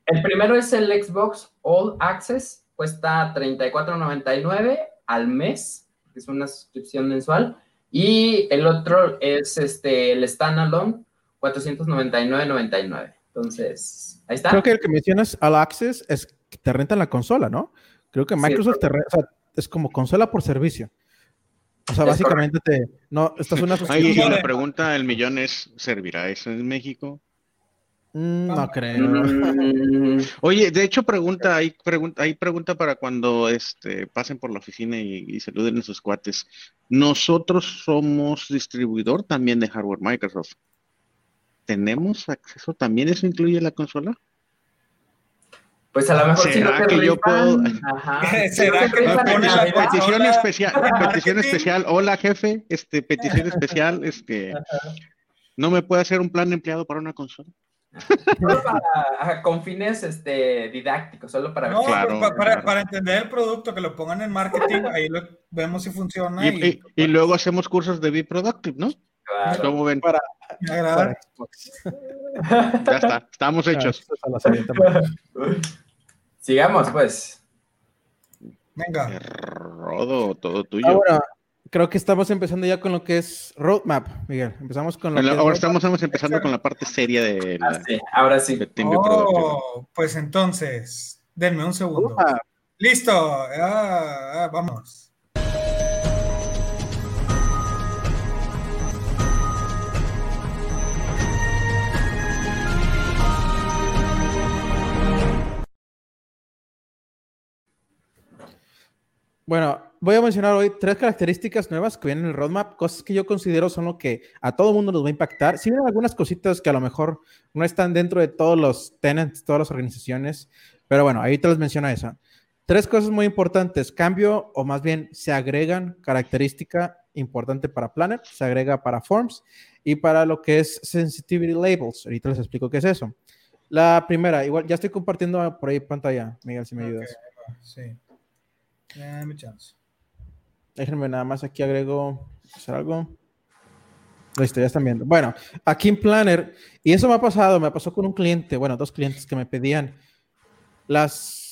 El primero es el Xbox All Access, cuesta $34.99 al mes, que es una suscripción mensual. Y el otro es este, el Standalone, $499.99. Entonces, ahí está.
Creo que el que mencionas All Access es que te rentan la consola, ¿no? Creo que Microsoft te renta, es como consola por servicio. O sea, básicamente te, no, estás una [laughs]
Ahí la pregunta del millón es, ¿servirá eso en México?
Mm, no creo.
Mm. Oye, de hecho pregunta, hay pregunta, hay pregunta para cuando este pasen por la oficina y, saluden a sus cuates. Nosotros somos distribuidor también de hardware Microsoft. ¿Tenemos acceso? ¿También eso incluye la consola?
Pues a lo mejor si no te
que yo puedo... [laughs] ¿Será que petición especial, [laughs] petición especial, hola jefe, este, petición especial, este, ¿no me puede hacer un plan de empleado para una consola?
Solo para, con fines este, didácticos, solo para...
No, para, para, entender el producto, que lo pongan en marketing, ahí lo, vemos si funciona.
Y, y, luego hacemos cursos de Be Productive, ¿no? Claro. ¿Cómo ven?
Para,
ya está, estamos hechos. [laughs]
Sigamos, pues.
Venga.
Rodo, todo tuyo.
Ahora, creo que estamos empezando ya con lo que es roadmap, Miguel. Empezamos con lo
Ahora estamos, empezando con la parte seria de
ah, sí, ahora sí.
Oh, pues entonces, denme un segundo. Listo, ah, ah, vamos.
Bueno, voy a mencionar hoy tres características nuevas que vienen en el roadmap, cosas que yo considero son lo que a todo mundo nos va a impactar. Si vienen algunas cositas que a lo mejor no están dentro de todos los tenants, todas las organizaciones, pero bueno, ahí te les menciono eso. Tres cosas muy importantes. Cambio, o más bien se agregan característica importante para Planner, se agrega para Forms y para lo que es Sensitivity Labels. Ahorita les explico qué es eso. La primera, igual ya estoy compartiendo por ahí pantalla, Miguel, si me ayudas. sí. Dame chance. Déjenme nada más aquí agrego hacer algo. Listo, ya están viendo. Bueno, aquí en Planner, y eso me ha pasado, me pasó con un cliente, bueno, dos clientes que me pedían las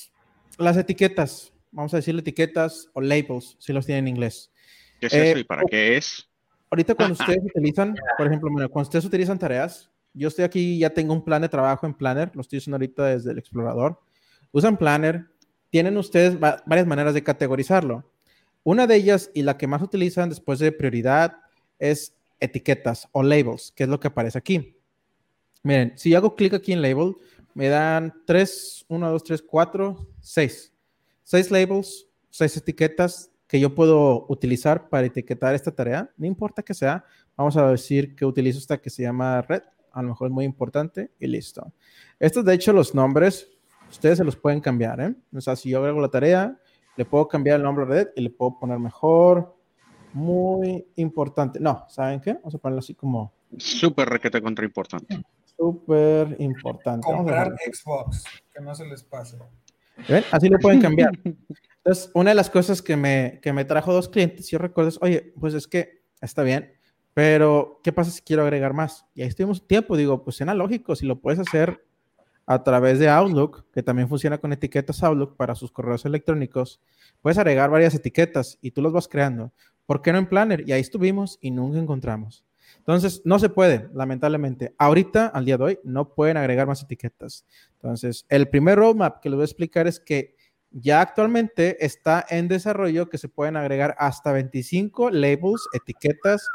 las etiquetas, vamos a decirle etiquetas o labels, si los tienen en inglés.
¿Qué es eso y para qué es?
Ahorita cuando [laughs] ustedes utilizan, por ejemplo, cuando ustedes utilizan tareas, yo estoy aquí, ya tengo un plan de trabajo en Planner, lo estoy usando ahorita desde el explorador. Usan Planner, tienen ustedes varias maneras de categorizarlo. Una de ellas y la que más utilizan después de prioridad es etiquetas o labels, que es lo que aparece aquí. Miren, si hago clic aquí en label, me dan 3, 1, 2, 3, 4, 6. 6 labels, 6 etiquetas que yo puedo utilizar para etiquetar esta tarea. No importa que sea, vamos a decir que utilizo esta que se llama red. A lo mejor es muy importante y listo. Estos, de hecho, los nombres, ustedes se los pueden cambiar. ¿eh? O sea, si yo agrego la tarea, le puedo cambiar el nombre red y le puedo poner mejor. Muy importante. No, ¿saben qué? Vamos a ponerlo así como.
Súper requete contra importante
súper importante.
Comprar Xbox, que no se les pase.
¿Ven? Así lo pueden cambiar. [laughs] Entonces, una de las cosas que me, que me trajo dos clientes, yo recuerdo, es, oye, pues es que está bien, pero ¿qué pasa si quiero agregar más? Y ahí estuvimos tiempo, digo, pues suena lógico, si lo puedes hacer a través de Outlook, que también funciona con etiquetas Outlook para sus correos electrónicos, puedes agregar varias etiquetas y tú los vas creando. ¿Por qué no en Planner? Y ahí estuvimos y nunca encontramos. Entonces, no se puede, lamentablemente. Ahorita, al día de hoy, no pueden agregar más etiquetas. Entonces, el primer roadmap que les voy a explicar es que ya actualmente está en desarrollo que se pueden agregar hasta 25 labels, etiquetas,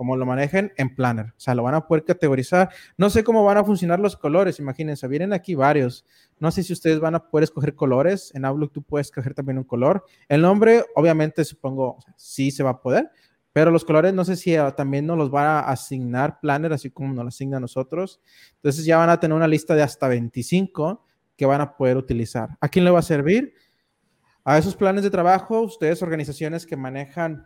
como lo manejen en Planner. O sea, lo van a poder categorizar. No sé cómo van a funcionar los colores, imagínense, vienen aquí varios. No sé si ustedes van a poder escoger colores. En Outlook tú puedes escoger también un color. El nombre, obviamente, supongo, sí se va a poder, pero los colores no sé si ah, también nos los va a asignar Planner, así como nos lo asigna a nosotros. Entonces ya van a tener una lista de hasta 25 que van a poder utilizar. ¿A quién le va a servir? A esos planes de trabajo, ustedes organizaciones que manejan,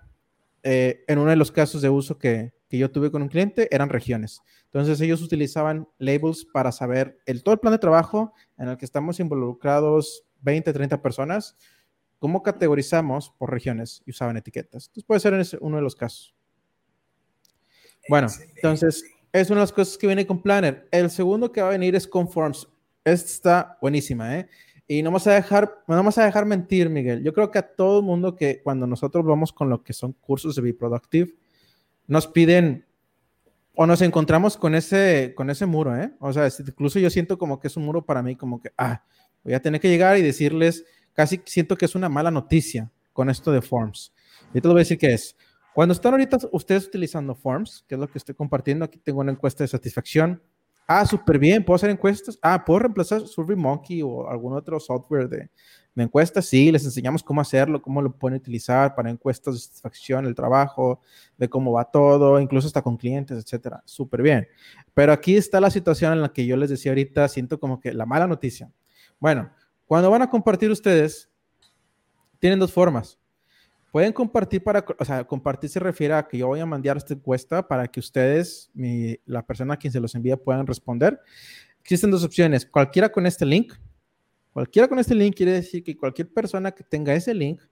eh, en uno de los casos de uso que, que, yo tuve con un cliente, eran regiones. Entonces ellos utilizaban labels para saber el, todo el plan de trabajo en el que estamos involucrados 20, 30 personas ¿Cómo categorizamos por regiones y usaban etiquetas? Entonces puede ser en uno de los casos. Bueno, entonces es una de las cosas que viene con Planner. El segundo que va a venir es con Forms. Esta está buenísima, ¿eh? Y no vamos a dejar, no vamos a dejar mentir, Miguel. Yo creo que a todo el mundo que cuando nosotros vamos con lo que son cursos de Be Productive, nos piden o nos encontramos con ese, con ese muro, ¿eh? O sea, incluso yo siento como que es un muro para mí, como que, ah, voy a tener que llegar y decirles casi siento que es una mala noticia con esto de Forms. Y te lo voy a decir que es. Cuando están ahorita ustedes utilizando Forms, que es lo que estoy compartiendo, aquí tengo una encuesta de satisfacción. Ah, súper bien, ¿puedo hacer encuestas? Ah, ¿puedo reemplazar SurveyMonkey o algún otro software de, de, encuestas? Sí, les enseñamos cómo hacerlo, cómo lo pueden utilizar para encuestas de satisfacción, el trabajo, de cómo va todo, incluso hasta con clientes, etcétera. Súper bien. Pero aquí está la situación en la que yo les decía ahorita, siento como que la mala noticia. Bueno, cuando van a compartir ustedes, tienen dos formas. Pueden compartir para, o sea, compartir se refiere a que yo voy a mandar esta encuesta para que ustedes, la persona a quien se los envía, puedan responder. Existen dos opciones. Cualquiera con este link, cualquiera con este link quiere decir que cualquier persona que tenga ese link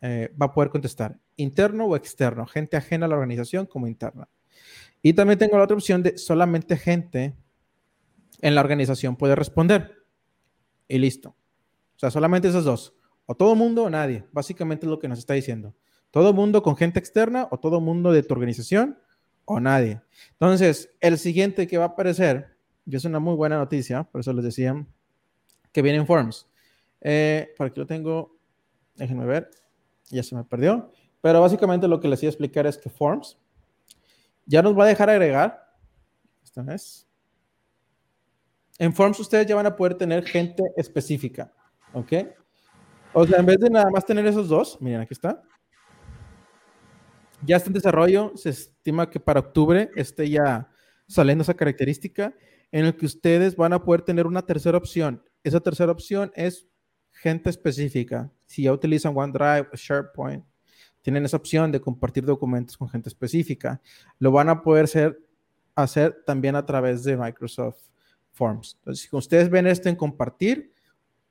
eh, va a poder contestar, interno o externo, gente ajena a la organización como interna. Y también tengo la otra opción de solamente gente en la organización puede responder y listo. O sea, solamente esos dos. O todo mundo o nadie. Básicamente es lo que nos está diciendo. Todo mundo con gente externa o todo mundo de tu organización o nadie. Entonces, el siguiente que va a aparecer, y es una muy buena noticia, por eso les decía que vienen forms. Eh, por aquí lo tengo, déjenme ver, ya se me perdió. Pero básicamente lo que les iba a explicar es que forms ya nos va a dejar agregar. Esta es en Forms ustedes ya van a poder tener gente específica, ¿ok? O sea, en vez de nada más tener esos dos, miren, aquí está. Ya está en desarrollo, se estima que para octubre esté ya saliendo esa característica en el que ustedes van a poder tener una tercera opción. Esa tercera opción es gente específica. Si ya utilizan OneDrive SharePoint, tienen esa opción de compartir documentos con gente específica. Lo van a poder hacer, hacer también a través de Microsoft Forms. Entonces, si ustedes ven esto en compartir,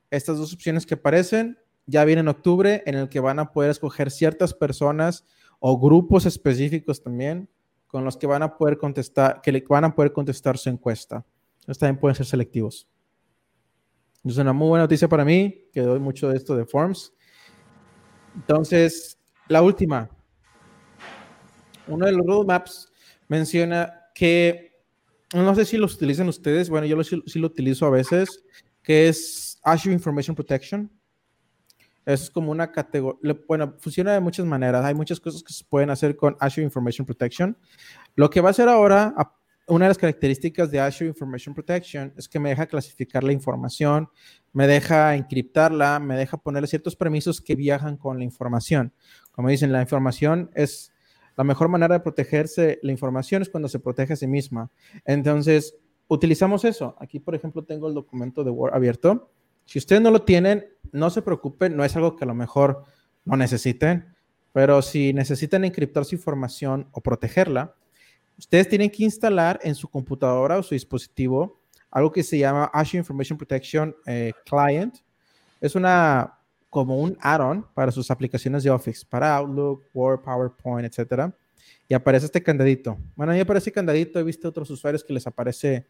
estas dos opciones que aparecen, ya viene en octubre en el que van a poder escoger ciertas personas o grupos específicos también con los que van a poder contestar, que le van a poder contestar su encuesta. Entonces también pueden ser selectivos. Es una muy buena noticia para mí, que doy mucho de esto de Forms. Entonces, la última. Uno de los roadmaps menciona que, no sé si lo utilizan ustedes, bueno, yo lo, sí lo utilizo a veces, que es Azure Information Protection. Es como una categoría, bueno, funciona de muchas maneras. Hay muchas cosas que se pueden hacer con Azure Information Protection. Lo que va a hacer ahora, una de las características de Azure Information Protection es que me deja clasificar la información, me deja encriptarla, me deja ponerle ciertos permisos que viajan con la información. Como dicen, la información es la mejor manera de protegerse, la información es cuando se protege a sí misma. Entonces, utilizamos eso. Aquí, por ejemplo, tengo el documento de Word abierto si ustedes no lo tienen, no se preocupen, no es algo que a lo mejor no necesiten, pero si necesitan encriptar su información o protegerla, ustedes tienen que instalar en su computadora o su dispositivo algo que se llama Azure Information Protection eh, Client. Es una como un add-on para sus aplicaciones de Office, para Outlook, Word, PowerPoint, etc. Y aparece este candadito. Bueno, a mí aparece candadito, he visto otros usuarios que les aparece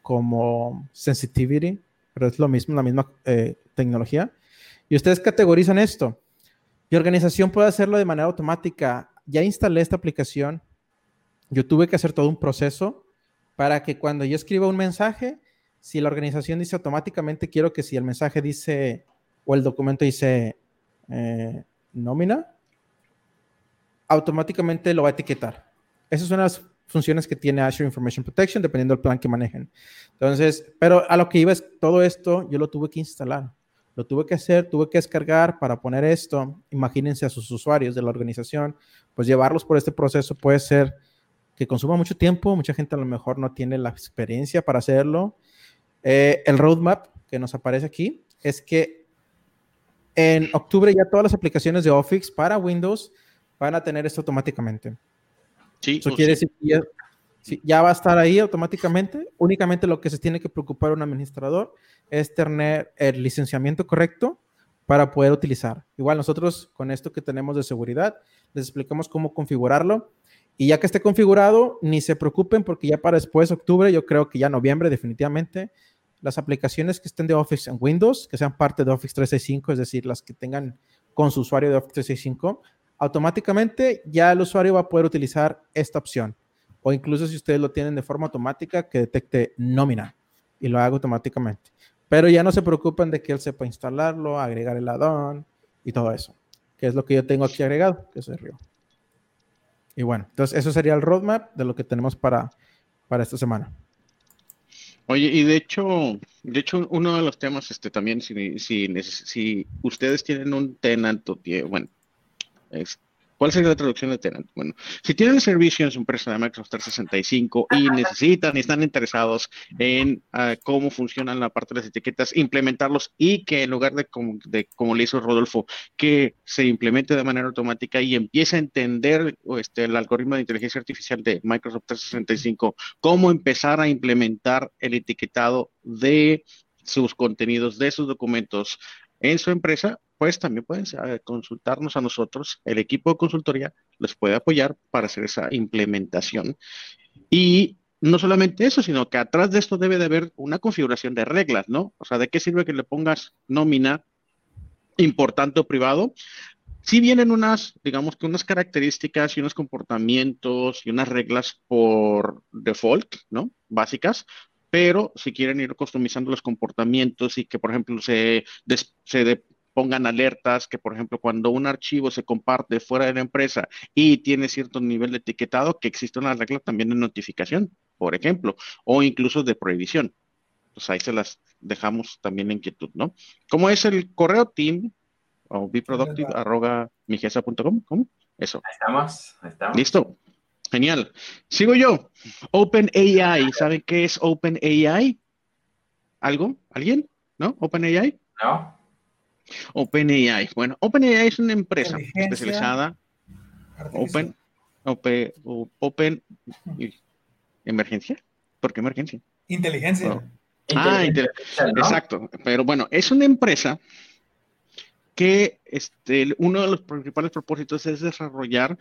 como sensitivity, pero es lo mismo, la misma eh, tecnología. Y ustedes categorizan esto. Mi organización puede hacerlo de manera automática. Ya instalé esta aplicación. Yo tuve que hacer todo un proceso para que cuando yo escriba un mensaje, si la organización dice automáticamente, quiero que si el mensaje dice o el documento dice eh, nómina, automáticamente lo va a etiquetar. Esas son las funciones que tiene Azure Information Protection, dependiendo del plan que manejen. Entonces, pero a lo que iba es todo esto, yo lo tuve que instalar. Lo tuve que hacer, tuve que descargar para poner esto. Imagínense a sus usuarios de la organización, pues llevarlos por este proceso puede ser que consuma mucho tiempo, mucha gente a lo mejor no tiene la experiencia para hacerlo. Eh, el roadmap que nos aparece aquí es que en octubre ya todas las aplicaciones de Office para Windows van a tener esto automáticamente. Sí, Eso quiere decir que ya, va a estar ahí automáticamente. Únicamente lo que se tiene que preocupar un administrador es tener el licenciamiento correcto para poder utilizar. Igual nosotros con esto que tenemos de seguridad, les explicamos cómo configurarlo. Y ya que esté configurado, ni se preocupen porque ya para después, octubre, yo creo que ya noviembre definitivamente, las aplicaciones que estén de Office en Windows, que sean parte de Office 365, es decir, las que tengan con su usuario de Office 365, automáticamente ya el usuario va a poder utilizar esta opción. O incluso si ustedes lo tienen de forma automática, que detecte nómina y lo haga automáticamente. Pero ya no se preocupen de que él sepa instalarlo, agregar el add-on y todo eso, que es lo que yo tengo aquí agregado, que es el río. Y bueno, entonces eso sería el roadmap de lo que tenemos para, para esta semana.
Oye, y de hecho, de hecho, uno de los temas, este, también, si, si, ustedes tienen un tenant, bueno, ¿Cuál sería la traducción de tenant? Bueno, si tienen servicio en su empresa de Microsoft 365 y necesitan y están interesados en ah, cómo funcionan la parte de las etiquetas, implementarlos y que en lugar de como, de como, le hizo Rodolfo, que se implemente de manera automática y empiece a entender este, el algoritmo de inteligencia artificial de Microsoft 365, cómo empezar a implementar el etiquetado de sus contenidos, de sus documentos en su empresa, pues también pueden eh, consultarnos a nosotros. El equipo de consultoría les puede apoyar para hacer esa implementación. Y no solamente eso, sino que atrás de esto debe de haber una configuración de reglas, ¿no? O sea, ¿de qué sirve que le pongas nómina importante o privado? Si vienen unas, digamos que unas características y unos comportamientos y unas reglas por default, ¿no? Básicas, pero si quieren ir customizando los comportamientos y que, por ejemplo, se, se de, pongan alertas que, por ejemplo, cuando un archivo se comparte fuera de la empresa y tiene cierto nivel de etiquetado, que existe una regla también de notificación, por ejemplo, o incluso de prohibición. Pues ahí se las dejamos también en inquietud, ¿no? Como es el correo team, o beproductive arroba ¿Cómo? Eso.
Ahí estamos, ahí estamos.
Listo. Genial. Sigo yo. OpenAI. ¿Saben qué es OpenAI? ¿Algo? ¿Alguien? ¿No? ¿OpenAI?
No.
OpenAI. Bueno, OpenAI es una empresa especializada. Open, open, open, emergencia. ¿Por qué emergencia?
Inteligencia.
Ah, exacto. Pero bueno, es una empresa que este, uno de los principales propósitos es desarrollar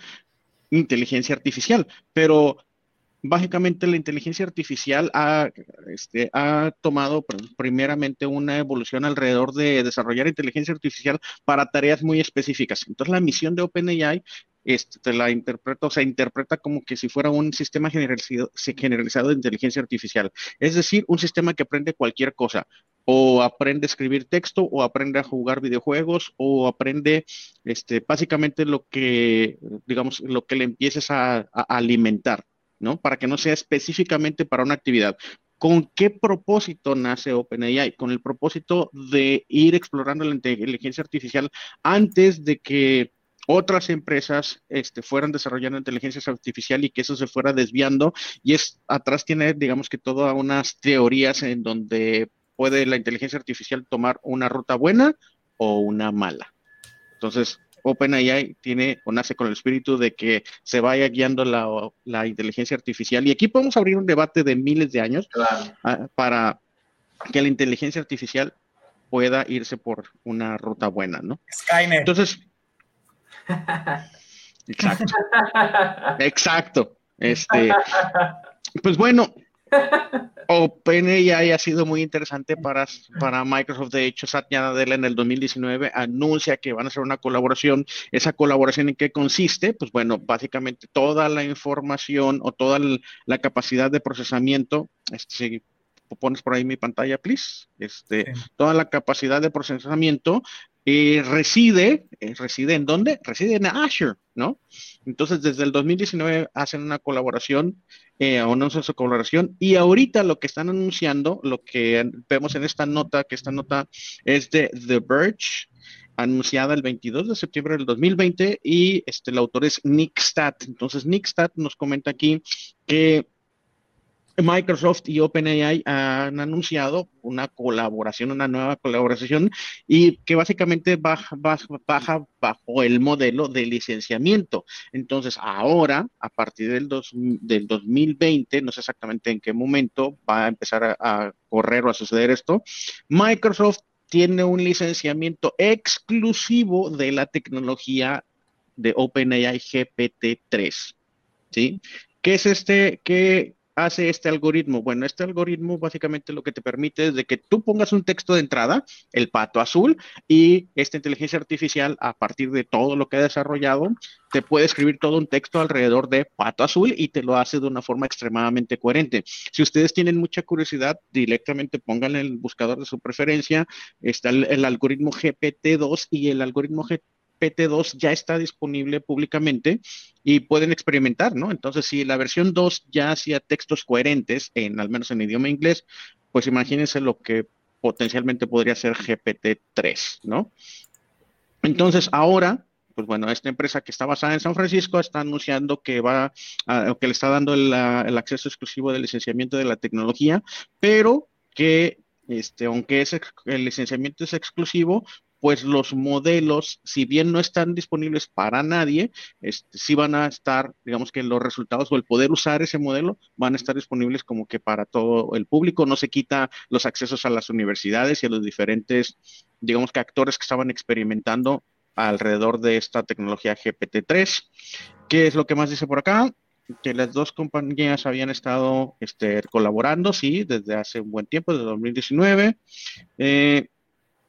inteligencia artificial, pero básicamente la inteligencia artificial ha, este, tomado primeramente una evolución alrededor de desarrollar inteligencia artificial para tareas muy específicas. Entonces la misión de OpenAI este, la interpreta, o sea, interpreta como que si fuera un sistema generalizado, generalizado de inteligencia artificial. Es decir, un sistema que aprende cualquier cosa, o aprende a escribir texto, o aprende a jugar videojuegos, o aprende, este, básicamente lo que, digamos, lo que le empieces a, alimentar. ¿no? Para que no sea específicamente para una actividad. ¿Con qué propósito nace OpenAI? Con el propósito de ir explorando la inteligencia artificial antes de que otras empresas este, fueran desarrollando inteligencia artificial y que eso se fuera desviando. Y es atrás tiene, digamos que todas unas teorías en donde puede la inteligencia artificial tomar una ruta buena o una mala. Entonces, OpenAI tiene o nace con el espíritu de que se vaya guiando la, inteligencia artificial. Y aquí podemos abrir un debate de miles de años ah, para que la inteligencia artificial pueda irse por una ruta buena, ¿no?
Skynet.
Entonces, [laughs] Exacto. Exacto. Este, [laughs] pues bueno, OpenAI ha sido muy interesante para, para Microsoft. De hecho, Satya Nadella en el 2019 anuncia que van a hacer una colaboración. Esa colaboración en qué consiste? Pues bueno, básicamente toda la información o toda la capacidad de procesamiento, este, pones por ahí mi pantalla, please. Este, Toda la capacidad de procesamiento eh, reside, eh, reside en dónde? Reside en Azure, ¿no? Entonces, desde el 2019 hacen una colaboración, eh, anuncian su colaboración, y ahorita lo que están anunciando, lo que vemos en esta nota, que esta nota es de The Verge, anunciada el 22 de septiembre del 2020, y este, el autor es Nick Stat. Entonces, Nick Stat nos comenta aquí que Microsoft y OpenAI han anunciado una colaboración, una nueva colaboración, y que básicamente baja, bajo el modelo de licenciamiento. Entonces, ahora, a partir del, del 2020, no sé exactamente en qué momento va a empezar a, a correr o a suceder esto, Microsoft tiene un licenciamiento exclusivo de la tecnología de OpenAI GPT-3. ¿Sí? ¿Qué es este? ¿Qué, hace este algoritmo? Bueno, este algoritmo básicamente lo que te permite es de que tú pongas un texto de entrada, el pato azul, y esta inteligencia artificial, a partir de todo lo que ha desarrollado, te puede escribir todo un texto alrededor de pato azul y te lo hace de una forma extremadamente coherente. Si ustedes tienen mucha curiosidad, directamente pónganle el buscador de su preferencia, está el, algoritmo GPT-2 y el algoritmo PT2 ya está disponible públicamente y pueden experimentar, ¿no? Entonces, si la versión 2 ya hacía textos coherentes, en al menos en idioma inglés, pues imagínense lo que potencialmente podría ser GPT-3, ¿no? Entonces, ahora, pues bueno, esta empresa que está basada en San Francisco está anunciando que va, a, que le está dando el, el acceso exclusivo del licenciamiento de la tecnología, pero que este, aunque ese, el licenciamiento es exclusivo, pues los modelos, si bien no están disponibles para nadie, este, sí van a estar, digamos que los resultados o el poder usar ese modelo van a estar disponibles como que para todo el público. No se quita los accesos a las universidades y a los diferentes, digamos que actores que estaban experimentando alrededor de esta tecnología GPT-3. ¿Qué es lo que más dice por acá? que las dos compañías habían estado este, colaborando, sí, desde hace un buen tiempo, desde 2019. Eh,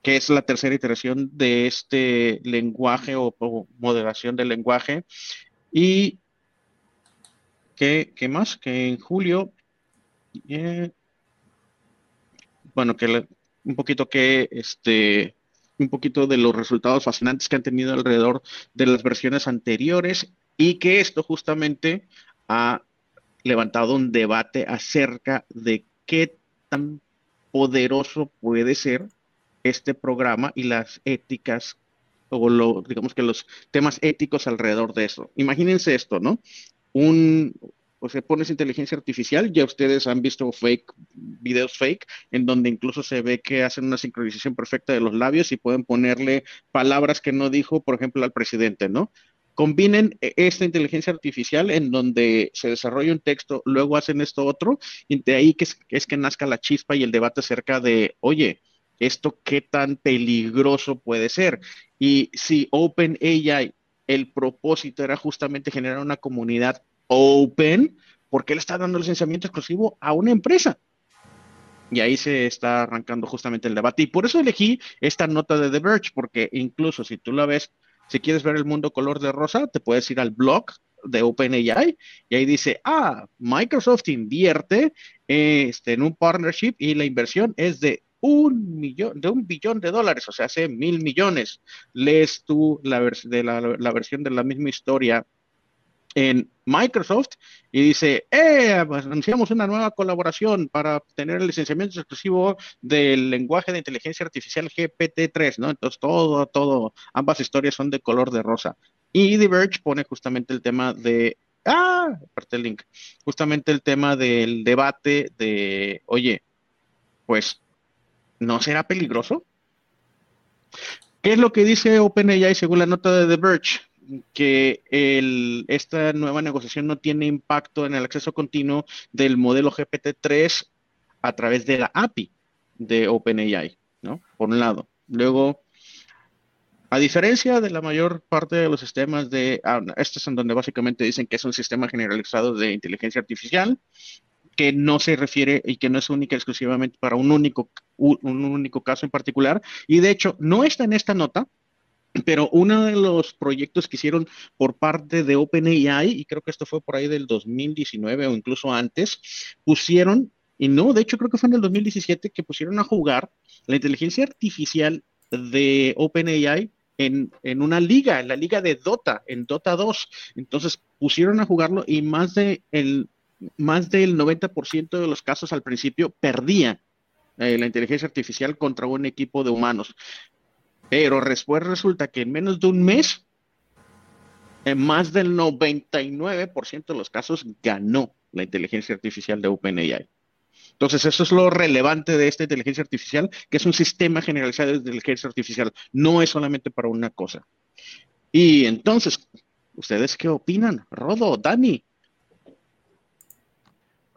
que es la tercera iteración de este lenguaje o, moderación del lenguaje. Y ¿qué, más? Que en julio, eh, bueno, que un poquito que este un poquito de los resultados fascinantes que han tenido alrededor de las versiones anteriores y que esto justamente ha levantado un debate acerca de qué tan poderoso puede ser este programa y las éticas o lo, digamos que los temas éticos alrededor de eso. Imagínense esto, ¿no? Un, o sea, pones inteligencia artificial, ya ustedes han visto fake, videos fake, en donde incluso se ve que hacen una sincronización perfecta de los labios y pueden ponerle palabras que no dijo, por ejemplo, al presidente, ¿no? Combinen e, esta inteligencia artificial en donde se desarrolla un texto, luego hacen esto otro, y de ahí que es, es que nazca la chispa y el debate acerca de, oye, esto qué tan peligroso puede ser. Y si OpenAI, el propósito era justamente generar una comunidad open, ¿por qué le está dando licenciamiento exclusivo a una empresa? Y ahí se está arrancando justamente el debate. Y por eso elegí esta nota de The Verge, porque incluso si tú la ves, si quieres ver el mundo color de rosa, te puedes ir al blog de OpenAI y ahí dice, ah, Microsoft invierte este, en un partnership y la inversión es de un millón, de un billón de dólares, o sea, hace mil millones. Lees tú la, de la, versión de la misma historia en Microsoft y dice, eh, pues anunciamos una nueva colaboración para tener el licenciamiento exclusivo del lenguaje de inteligencia artificial GPT-3, ¿no? Entonces, todo, todo, ambas historias son de color de rosa. Y Diverge pone justamente el tema de, ah, aparte el link, justamente el tema del debate de, oye, pues ¿no será peligroso? ¿Qué es lo que dice OpenAI según la nota de The Verge? Que esta nueva negociación no tiene impacto en el acceso continuo del modelo GPT-3 a través de la API de OpenAI, ¿no? Por un lado. Luego, a diferencia de la mayor parte de los sistemas de, ah, estos en donde básicamente dicen que es un sistema generalizado de inteligencia artificial, que no se refiere y que no es única exclusivamente para un único, un único caso en particular. Y de hecho, no está en esta nota, pero uno de los proyectos que hicieron por parte de OpenAI, y creo que esto fue por ahí del 2019 o incluso antes, pusieron, y no, de hecho creo que fue en el 2017 que pusieron a jugar la inteligencia artificial de OpenAI en, en, una liga, en la liga de Dota, en Dota 2. Entonces pusieron a jugarlo y más de el más del 90% de los casos al principio perdía eh, la inteligencia artificial contra un equipo de humanos. Pero después resulta que en menos de un mes, en más del 99% de los casos ganó la inteligencia artificial de OpenAI. Entonces, eso es lo relevante de esta inteligencia artificial, que es un sistema generalizado de inteligencia artificial, no es solamente para una cosa. Y entonces, ¿ustedes qué opinan? Rodo, Dani,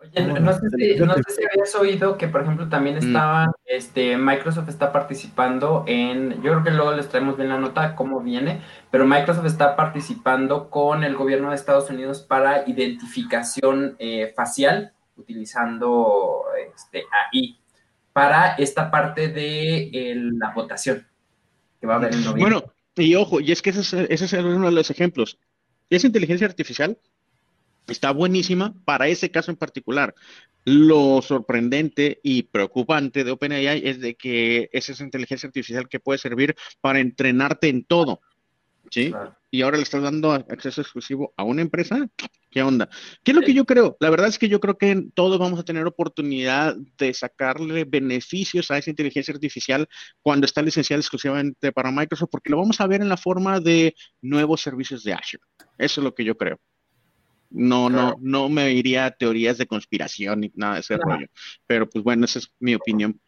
Oye, no, sé si, no sé si habías oído que, por ejemplo, también mm. estaba, este, Microsoft está participando en, yo creo que luego les traemos bien la nota cómo viene, pero Microsoft está participando con el gobierno de Estados Unidos para identificación eh, facial, utilizando este, AI, para esta parte de la votación que va a haber en noviembre.
Bueno, y ojo, y es que ese es, ese es uno de los ejemplos. Esa inteligencia artificial está buenísima para ese caso en particular. Lo sorprendente y preocupante de OpenAI es de que es esa inteligencia artificial que puede servir para entrenarte en todo. ¿Sí? Y ahora le estás dando acceso exclusivo a una empresa. ¿Qué onda? ¿Qué es lo que yo creo? La verdad es que yo creo que todos vamos a tener oportunidad de sacarle beneficios a esa inteligencia artificial cuando está licenciada exclusivamente para Microsoft, porque lo vamos a ver en la forma de nuevos servicios de Azure. Eso es lo que yo creo. No, no, no me iría a teorías de conspiración ni nada de ese rollo. Pero pues bueno, esa es mi opinión.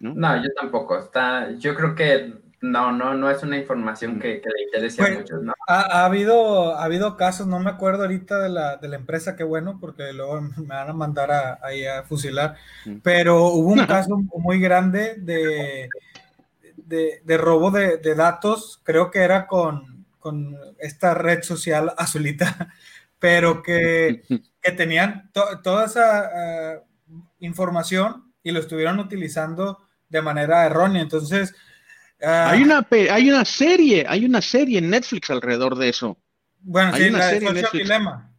¿no? yo tampoco. Está, yo creo que no, no, no es una información que, le interese a muchos, ¿no?
Ha, habido, ha habido casos, no me acuerdo ahorita de la, de la empresa, qué bueno, porque luego [laughs] me van a mandar a, ahí a fusilar, pero hubo un caso muy grande de, de, robo de, datos, creo que era con, con esta red social azulita, pero que, [laughs] tenían toda esa eh, información y lo estuvieron utilizando de manera errónea. Entonces...
Ah, hay, una, hay una serie, hay una serie en Netflix alrededor de eso.
Bueno, hay sí, una la serie de Dilema.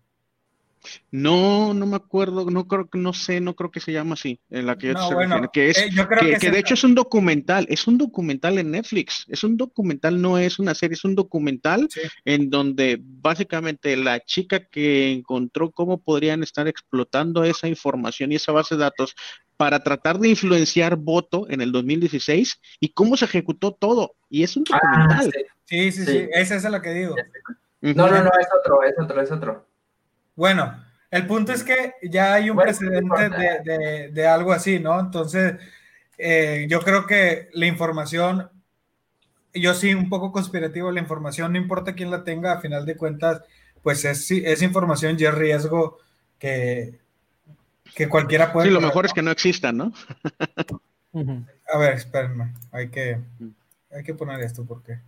No, no me acuerdo, no creo que, no sé, no creo que se llama así, en la que yo que es, eh, que, de hecho es un documental, es un documental en Netflix, es un documental, no es una serie, es un documental en donde básicamente la chica que encontró cómo podrían estar explotando esa información y esa base de datos para tratar de influenciar voto en el 2016 y cómo se ejecutó todo. Y es un ah, documental.
sí. sí, sí, ese es lo que digo.
No, no, no, es otro, es otro, es otro.
Bueno, el punto es que ya hay un precedente de, algo así, ¿no? Entonces, eh, yo creo que la información, yo sí, un poco conspirativo, la información, no importa quién la tenga, a final de cuentas, pues es, es información y es riesgo que, que cualquiera puede.
Sí, lo mejor es que no existan, ¿no? [laughs]
A ver, espérenme, hay que, hay que poner esto porque.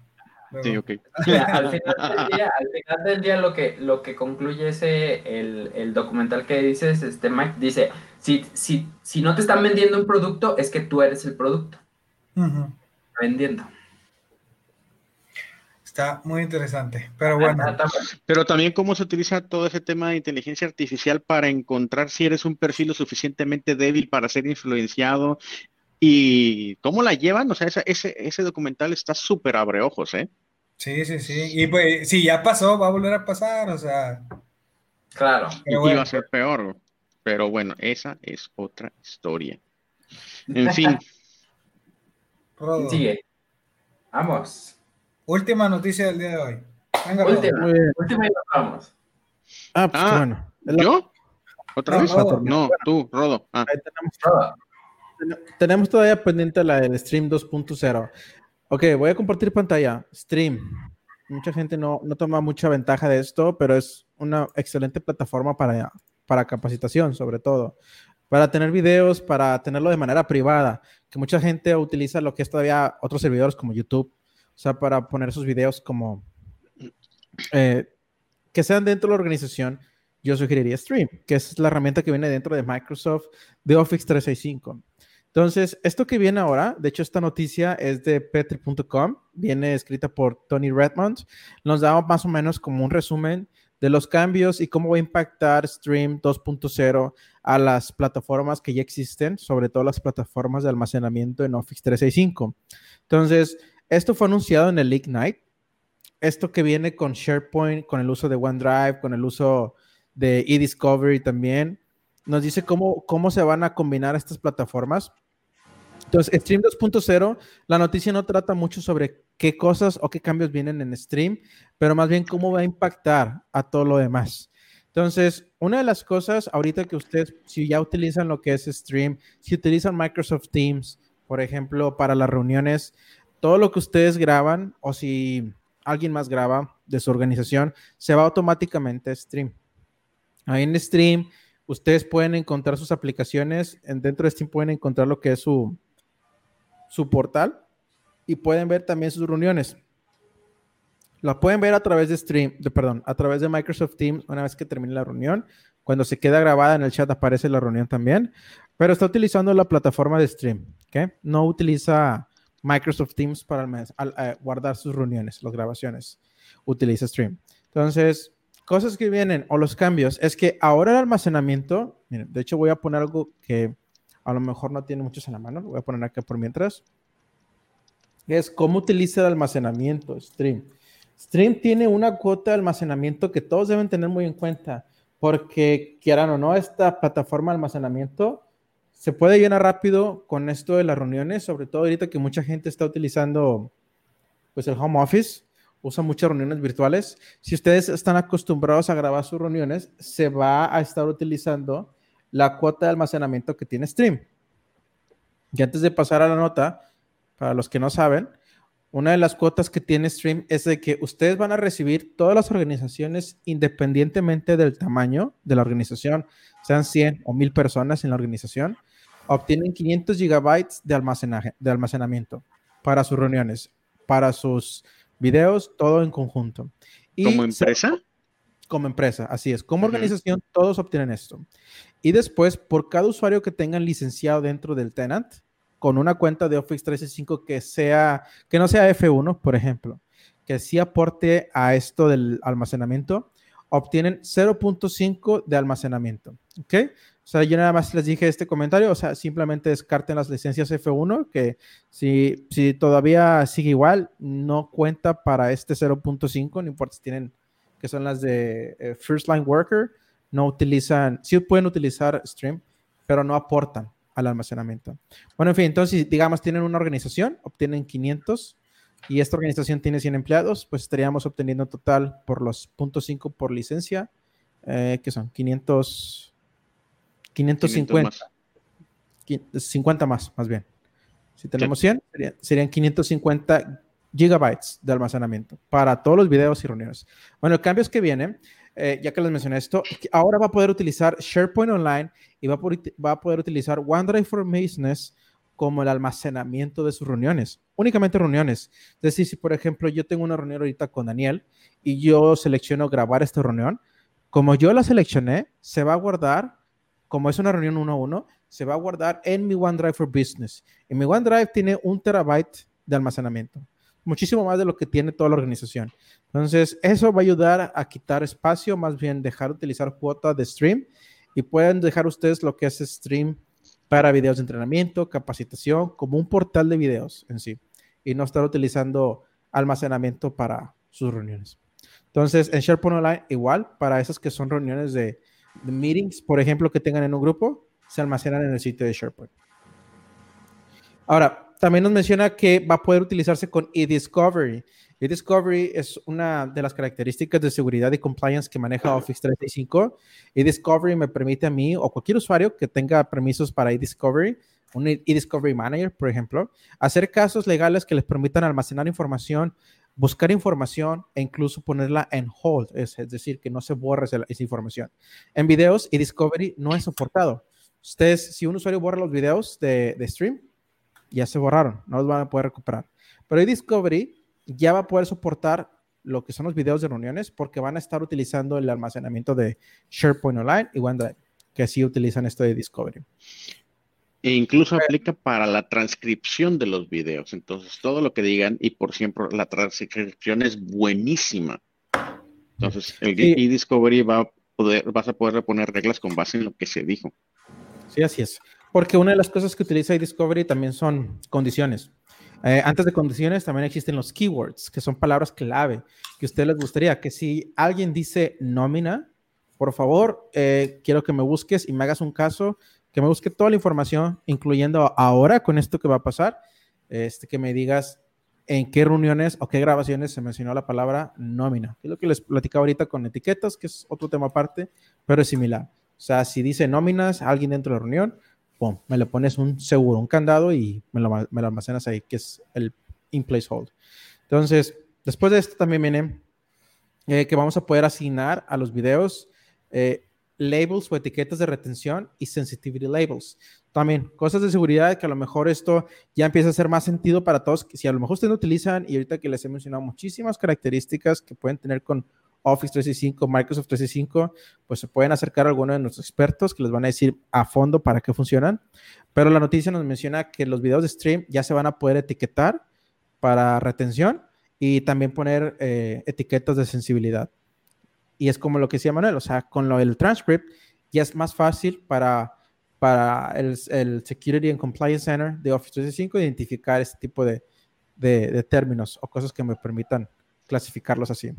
Sí, ok. [laughs]
al, final del día, lo que, lo que concluye ese, el, documental que dices, este Mike, dice, si, si, si no te están vendiendo un producto, es que tú eres el producto. Vendiendo.
Está muy interesante, pero bueno.
Pero también cómo se utiliza todo ese tema de inteligencia artificial para encontrar si eres un perfil lo suficientemente débil para ser influenciado y cómo la llevan, o sea, ese, ese, documental está súper abre ojos, ¿eh?
Sí, sí, sí. Y pues, si ya pasó, va a volver a pasar, o sea.
Claro.
Y va a ser peor, pero bueno, esa es otra historia. En fin. [laughs]
Sigue. Vamos.
Última noticia del día de hoy.
Venga, última, última y nos vamos.
Ah, pues ah, bueno. ¿Yo? ¿Otra vez? No, tú, Rodo. Ah.
tenemos, tenemos, todavía pendiente la del Stream 2.0. Ok, voy a compartir pantalla. Stream. Mucha gente no, no toma mucha ventaja de esto, pero es una excelente plataforma para, para capacitación, sobre todo. Para tener videos, para tenerlo de manera privada, que mucha gente utiliza lo que es todavía otros servidores como YouTube o sea, para poner sus videos como eh, que sean dentro de la organización, yo sugeriría Stream, que es la herramienta que viene dentro de Microsoft de Office 365. Entonces, esto que viene ahora, de hecho, esta noticia es de petri.com, viene escrita por Tony Redmond, nos da más o menos como un resumen de los cambios y cómo va a impactar Stream 2.0 a las plataformas que ya existen, sobre todo las plataformas de almacenamiento en Office 365. Entonces, esto fue anunciado en el Ignite. Esto que viene con SharePoint, con el uso de OneDrive, con el uso de eDiscovery también, nos dice cómo, cómo se van a combinar estas plataformas. Entonces, Stream 2.0, la noticia no trata mucho sobre qué cosas o qué cambios vienen en Stream, pero más bien cómo va a impactar a todo lo demás. Entonces, una de las cosas ahorita que ustedes, si ya utilizan lo que es Stream, si utilizan Microsoft Teams, por ejemplo, para las reuniones, todo lo que ustedes graban o si alguien más graba de su organización, se va automáticamente a Stream. Ahí en Stream, ustedes pueden encontrar sus aplicaciones. Dentro de Stream pueden encontrar lo que es su, su portal y pueden ver también sus reuniones. La pueden ver a través de Stream, de, perdón, a través de Microsoft Teams una vez que termine la reunión. Cuando se queda grabada en el chat aparece la reunión también, pero está utilizando la plataforma de Stream, ¿ok? No utiliza Microsoft Teams para eh, guardar sus reuniones, las grabaciones. Utiliza Stream. Entonces, cosas que vienen o los cambios es que ahora el almacenamiento, de hecho voy a poner algo que a lo mejor no tiene muchos en la mano, lo voy a poner acá por mientras. Es cómo utiliza el almacenamiento Stream. Stream tiene una cuota de almacenamiento que todos deben tener muy en cuenta, porque quieran o no, esta plataforma de almacenamiento se puede llenar rápido con esto de las reuniones, sobre todo ahorita que mucha gente está utilizando pues el home office, usa muchas reuniones virtuales. Si ustedes están acostumbrados a grabar sus reuniones, se va a estar utilizando la cuota de almacenamiento que tiene Stream. Y antes de pasar a la nota, para los que no saben, una de las cuotas que tiene Stream es de que ustedes van a recibir todas las organizaciones independientemente del tamaño de la organización, sean 100 o 1000 personas en la organización, obtienen 500 gigabytes de, almacenaje, de almacenamiento para sus reuniones, para sus videos, todo en conjunto.
¿Como empresa?
como empresa, así es. Como organización, todos obtienen esto. Y después, por cada usuario que tengan licenciado dentro del tenant, con una cuenta de Office 365 que sea, que no sea F1, por ejemplo, que sí aporte a esto del almacenamiento, obtienen 0.5 de almacenamiento. ¿Ok? O sea, yo nada más les dije este comentario, o sea, simplemente descarten las licencias F1, que si, si todavía sigue igual, no cuenta para este 0.5, no importa si tienen, que son las de eh, First Line Worker, no utilizan, sí pueden utilizar Stream, pero no aportan al almacenamiento. Bueno, en fin, entonces, digamos, tienen una organización, obtienen 500 y esta organización tiene 100 empleados, pues estaríamos obteniendo total por los .5 por licencia, eh, que son 500, 550. 50 más, más bien. Si tenemos 100, serían, 550 gigabytes de almacenamiento para todos los videos y reuniones. Bueno, el cambio es que viene, eh, ya que les mencioné esto, ahora va a poder utilizar SharePoint Online y va a, poder utilizar OneDrive for Business como el almacenamiento de sus reuniones, únicamente reuniones. Es decir, si por ejemplo yo tengo una reunión ahorita con Daniel y yo selecciono grabar esta reunión, como yo la seleccioné, se va a guardar, como es una reunión uno a uno, se va a guardar en mi OneDrive for Business. Y mi OneDrive tiene un terabyte de almacenamiento, muchísimo más de lo que tiene toda la organización. Entonces, eso va a ayudar a quitar espacio, más bien dejar de utilizar cuota de stream y pueden dejar ustedes lo que es stream para videos de entrenamiento, capacitación, como un portal de videos en sí, y no estar utilizando almacenamiento para sus reuniones. Entonces, en SharePoint Online, igual, para esas que son reuniones de, meetings, por ejemplo, que tengan en un grupo, se almacenan en el sitio de SharePoint. Ahora, también nos menciona que va a poder utilizarse con eDiscovery. eDiscovery es una de las características de seguridad y compliance que maneja Office 365. eDiscovery me permite a mí o cualquier usuario que tenga permisos para eDiscovery, un eDiscovery Manager, por ejemplo, hacer casos legales que les permitan almacenar información, buscar información e incluso ponerla en hold, es, decir, que no se borre esa, información. En videos, eDiscovery no es soportado. Ustedes, si un usuario borra los videos de, de stream, ya se borraron, no los van a poder recuperar. Pero eDiscovery ya va a poder soportar lo que son los videos de reuniones porque van a estar utilizando el almacenamiento de SharePoint Online y OneDrive, que así utilizan esto de Discovery.
E incluso aplica para la transcripción de los videos. Entonces, todo lo que digan, y por siempre, la transcripción es buenísima. Entonces, el eDiscovery va a poder, vas a poder poner reglas con base en lo que se dijo.
Sí, así es. Porque una de las cosas que utiliza eDiscovery también son condiciones. Eh, antes de condiciones también existen los keywords, que son palabras clave que a ustedes les gustaría. Que si alguien dice nómina, por favor, eh, quiero que me busques y me hagas un caso, que me busque toda la información, incluyendo ahora con esto que va a pasar, este, que me digas en qué reuniones o qué grabaciones se mencionó la palabra nómina. Es lo que les platicaba ahorita con etiquetas, que es otro tema aparte, pero es similar. O sea, si dice nóminas alguien dentro de la reunión, me le pones un seguro, un candado y me lo, me lo almacenas ahí, que es el in place hold. Entonces, después de esto también viene eh, que vamos a poder asignar a los videos eh, labels o etiquetas de retención y sensitivity labels. También cosas de seguridad que a lo mejor esto ya empieza a hacer más sentido para todos. Si a lo mejor ustedes no utilizan, y ahorita que les he mencionado muchísimas características que pueden tener con Office 365, Microsoft 365, pues se pueden acercar a alguno de nuestros expertos que les van a decir a fondo para qué funcionan. Pero la noticia nos menciona que los videos de stream ya se van a poder etiquetar para retención y también poner eh, etiquetas de sensibilidad. Y es como lo que decía Manuel, o sea, con lo del transcript ya es más fácil para, para el, Security and Compliance Center de Office 365 identificar este tipo de, de términos o cosas que me permitan clasificarlos así.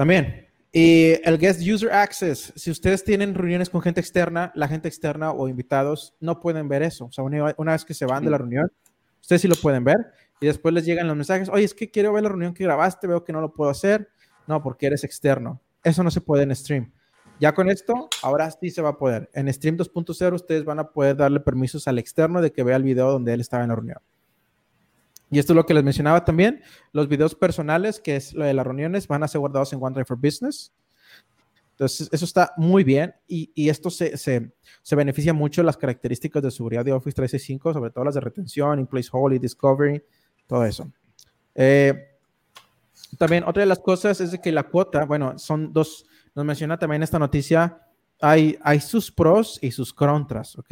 También, y el Guest User Access, si ustedes tienen reuniones con gente externa, la gente externa o invitados no pueden ver eso. O sea, una, vez que se van de la reunión, ustedes sí lo pueden ver y después les llegan los mensajes, oye, es que quiero ver la reunión que grabaste, veo que no lo puedo hacer. No, porque eres externo. Eso no se puede en stream. Ya con esto, ahora sí se va a poder. En Stream 2.0 ustedes van a poder darle permisos al externo de que vea el video donde él estaba en la reunión. Y esto es lo que les mencionaba también. Los videos personales, que es lo de las reuniones, van a ser guardados en OneDrive for Business. Entonces, eso está muy bien y, y esto se, se, se, beneficia mucho las características de seguridad de Office 365, sobre todo las de retención, in-place hold y discovery, todo eso. Eh, también otra de las cosas es de que la cuota, bueno, son dos, nos menciona también esta noticia, hay, hay sus pros y sus contras, ¿ok?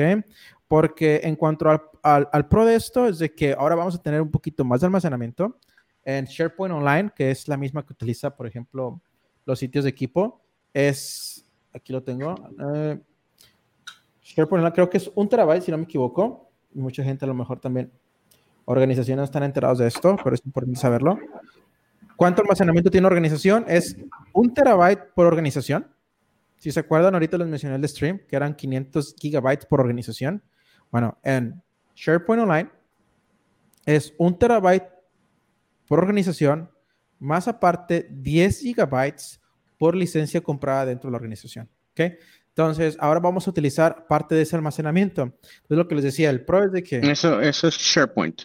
Porque en cuanto al, al, pro de esto es de que ahora vamos a tener un poquito más de almacenamiento en SharePoint Online, que es la misma que utiliza, por ejemplo, los sitios de equipo. Es, aquí lo tengo, eh, SharePoint Online creo que es un terabyte, si no me equivoco. Mucha gente a lo mejor también, organizaciones están enterados de esto, pero es importante saberlo. ¿Cuánto almacenamiento tiene una organización? Es un terabyte por organización. Si se acuerdan, ahorita les mencioné el stream, que eran 500 gigabytes por organización. Bueno, en SharePoint Online es un terabyte por organización, más aparte 10 gigabytes por licencia comprada dentro de la organización. ¿Ok? Entonces, ahora vamos a utilizar parte de ese almacenamiento. Es lo que les decía, el pro es de que...
Eso, eso es SharePoint.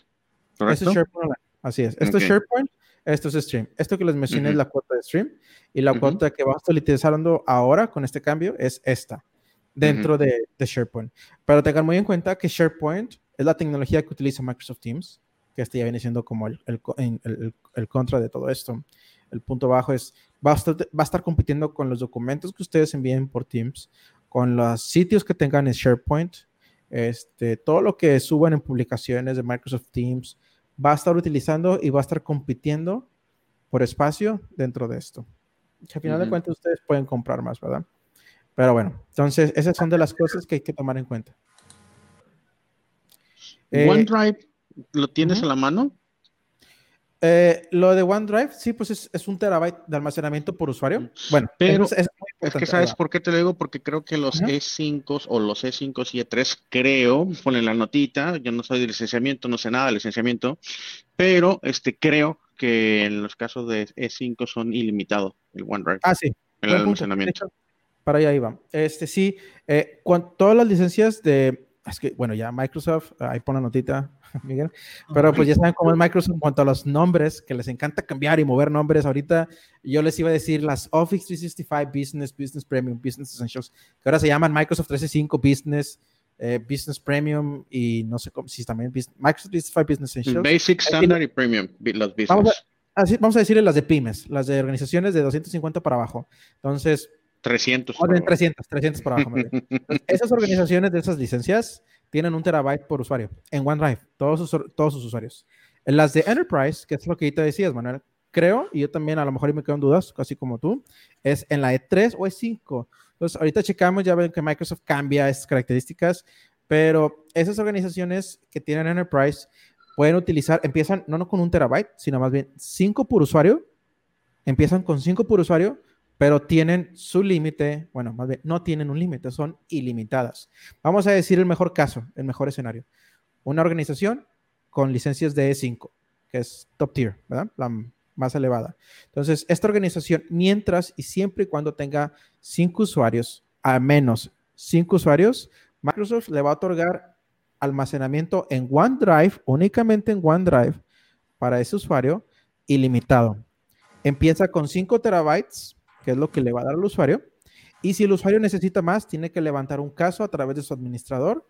¿correcto? Eso es SharePoint Online. Así es. Esto es SharePoint, esto es Stream. Esto que les mencioné es la cuota de Stream y la cuota que vamos a estar utilizando ahora con este cambio es esta, dentro de, SharePoint. Pero tengan muy en cuenta que SharePoint es la tecnología que utiliza Microsoft Teams, que este ya viene siendo como el, el, contra de todo esto. El punto bajo es, va a, estar, va a estar compitiendo con los documentos que ustedes envíen por Teams, con los sitios que tengan en SharePoint, este, todo lo que suban en publicaciones de Microsoft Teams, va a estar utilizando y va a estar compitiendo por espacio dentro de esto. Que al final de cuentas ustedes pueden comprar más, ¿verdad? Pero bueno, entonces esas son de las cosas que hay que tomar en cuenta.
Eh, OneDrive, ¿lo tienes a la mano?
Eh, lo de OneDrive, sí, pues es, un terabyte de almacenamiento por usuario. Bueno,
pero es, que sabes por qué te lo digo, porque creo que los E5 o los E5 y E3, creo, ponen la notita, yo no soy de licenciamiento, no sé nada de licenciamiento, pero este creo que en los casos de E5 son ilimitados el OneDrive.
Ah, sí.
El almacenamiento.
Para allá iba. Este sí, eh, todas las licencias de, es que, bueno, ya Microsoft, ahí pone la notita, [laughs] Miguel. Pero pues ya saben cómo es Microsoft en cuanto a los nombres, que les encanta cambiar y mover nombres. Ahorita yo les iba a decir las Office 365 Business, Business Premium, Business Essentials, que ahora se llaman Microsoft 365 Business, eh, Business Premium y no sé cómo, si también Microsoft 365 Business Essentials.
Basic, Standard y Premium, los Business. Vamos
a, así, vamos a decirle las de pymes, las de organizaciones de 250 para abajo. Entonces,
300.
300, 300 para abajo. [laughs] esas organizaciones de esas licencias tienen un terabyte por usuario en OneDrive, todos sus, todos sus usuarios. En las de Enterprise, que es lo que te decías, Manuel, creo, y yo también a lo mejor me quedo en dudas, casi como tú, es en la E3 o E5. Entonces, ahorita checamos, ya ven que Microsoft cambia esas características, pero esas organizaciones que tienen Enterprise pueden utilizar, empiezan no, no con un terabyte, sino más bien 5 por usuario, empiezan con 5 por usuario, pero tienen su límite, bueno, más bien, no tienen un límite, son ilimitadas. Vamos a decir el mejor caso, el mejor escenario. Una organización con licencias de E5, que es top tier, ¿verdad? La más elevada. Entonces, esta organización, mientras y siempre y cuando tenga cinco usuarios, a menos cinco usuarios, Microsoft le va a otorgar almacenamiento en OneDrive, únicamente en OneDrive, para ese usuario, ilimitado. Empieza con 5 terabytes que es lo que le va a dar al usuario. Y si el usuario necesita más, tiene que levantar un caso a través de su administrador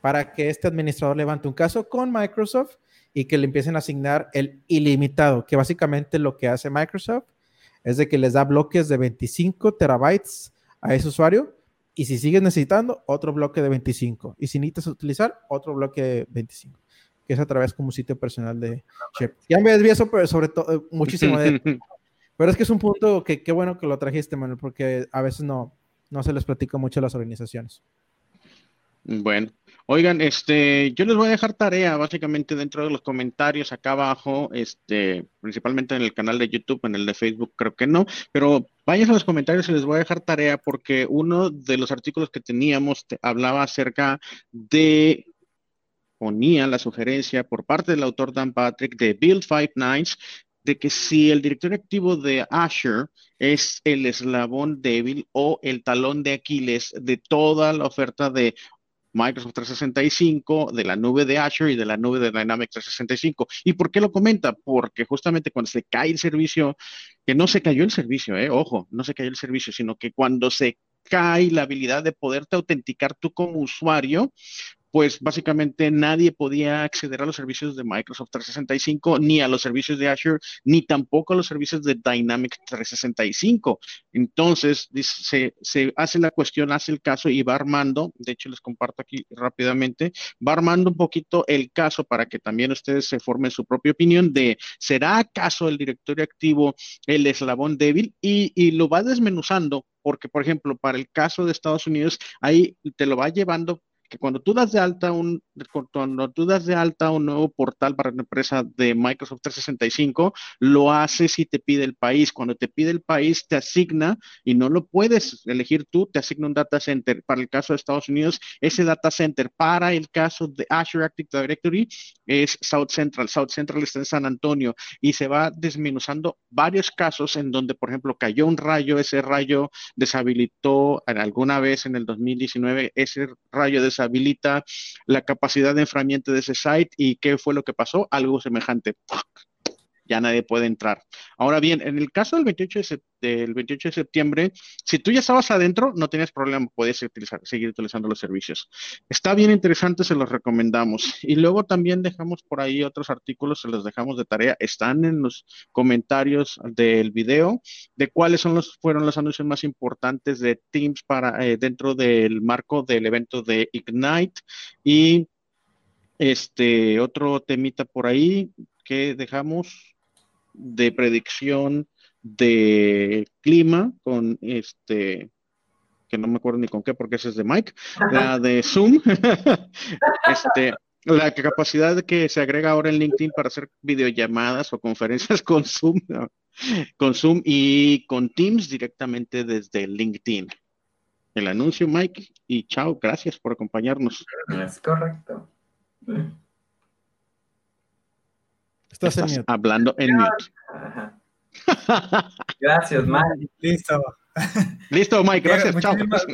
para que este administrador levante un caso con Microsoft y que le empiecen a asignar el ilimitado, que básicamente lo que hace Microsoft es de que les da bloques de 25 terabytes a ese usuario y si sigues necesitando, otro bloque de 25. Y si necesitas utilizar, otro bloque de 25, que es a través como sitio personal de Chip. Ya me desvío pero sobre todo muchísimo de [laughs] Pero es que es un punto que qué bueno que lo trajiste, Manuel, porque a veces no, no se les platica mucho a las organizaciones.
Bueno, oigan, este, yo les voy a dejar tarea básicamente dentro de los comentarios acá abajo, este, principalmente en el canal de YouTube, en el de Facebook creo que no, pero vayan a los comentarios y les voy a dejar tarea porque uno de los artículos que teníamos hablaba acerca de ponía la sugerencia por parte del autor Dan Patrick de Build Five Nines de que si el director activo de Azure es el eslabón débil o el talón de Aquiles de toda la oferta de Microsoft 365, de la nube de Azure y de la nube de Dynamics 365. ¿Y por qué lo comenta? Porque justamente cuando se cae el servicio, que no se cayó el servicio, eh, ojo, no se cayó el servicio, sino que cuando se cae la habilidad de poderte autenticar tú como usuario, pues básicamente nadie podía acceder a los servicios de Microsoft 365, ni a los servicios de Azure, ni tampoco a los servicios de Dynamics 365. Entonces, se, se hace la cuestión, hace el caso y va armando, de hecho les comparto aquí rápidamente, va armando un poquito el caso para que también ustedes se formen su propia opinión de, ¿será acaso el directorio activo el eslabón débil? Y, y lo va desmenuzando porque, por ejemplo, para el caso de Estados Unidos, ahí te lo va llevando que cuando tú das de alta un, cuando tú das de alta un nuevo portal para una empresa de Microsoft 365, lo haces y te pide el país. Cuando te pide el país, te asigna y no lo puedes elegir tú, te asigna un data center. Para el caso de Estados Unidos, ese data center para el caso de Azure Active Directory es South Central. South Central está en San Antonio y se va desmenuzando varios casos en donde, por ejemplo, cayó un rayo, ese rayo deshabilitó alguna vez en el 2019, ese rayo deshabilita la capacidad de enfriamiento de ese site y qué fue lo que pasó, algo semejante ya nadie puede entrar. Ahora bien, en el caso del 28 de, 28 de septiembre, si tú ya estabas adentro, no tienes problema, puedes utilizar, seguir utilizando los servicios. Está bien interesante, se los recomendamos. Y luego también dejamos por ahí otros artículos, se los dejamos de tarea, están en los comentarios del video, de cuáles son los, fueron los anuncios más importantes de Teams para, eh, dentro del marco del evento de Ignite y este otro temita por ahí que dejamos de predicción de clima con este que no me acuerdo ni con qué porque ese es de Mike, la de Zoom, [laughs] este, la capacidad que se agrega ahora en LinkedIn para hacer videollamadas o conferencias [laughs] con Zoom, con Zoom y con Teams directamente desde LinkedIn. El anuncio, Mike, y chao, gracias por acompañarnos.
Es correcto.
Estás, hablando en mute.
Gracias, Mike.
Listo.
Listo, Mike. Gracias.
Muchísimas,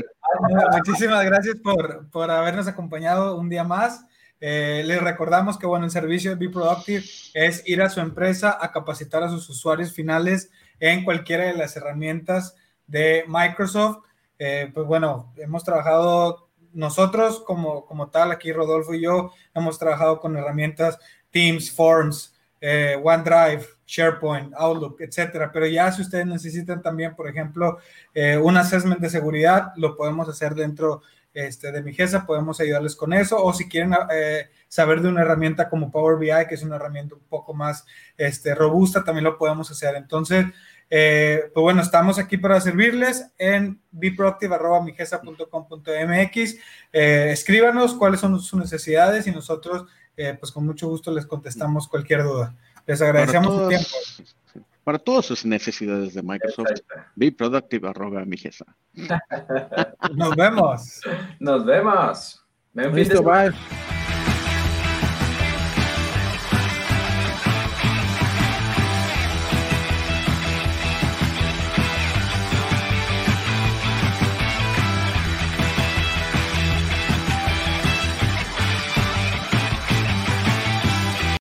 muchísimas gracias por, por, habernos acompañado un día más. Eh, les recordamos que, bueno, el servicio de Be Productive es ir a su empresa a capacitar a sus usuarios finales en cualquiera de las herramientas de Microsoft. Eh, pues bueno, hemos trabajado nosotros como, como tal, aquí Rodolfo y yo, hemos trabajado con herramientas Teams, Forms, eh, OneDrive, SharePoint, Outlook, etcétera. Pero ya si ustedes necesitan también, por ejemplo, eh, un assessment de seguridad, lo podemos hacer dentro este, de mi GESA, podemos ayudarles con eso. O si quieren eh, saber de una herramienta como Power BI, que es una herramienta un poco más este, robusta, también lo podemos hacer. Entonces, pues bueno, estamos aquí para servirles en beproactive.migesa.com.mx. escríbanos cuáles son sus necesidades y nosotros pues con mucho gusto les contestamos cualquier duda. Les agradecemos su tiempo.
Para todas sus necesidades de Microsoft, be productive arroba mi [laughs]
Nos vemos.
Nos vemos.
Listo, bye.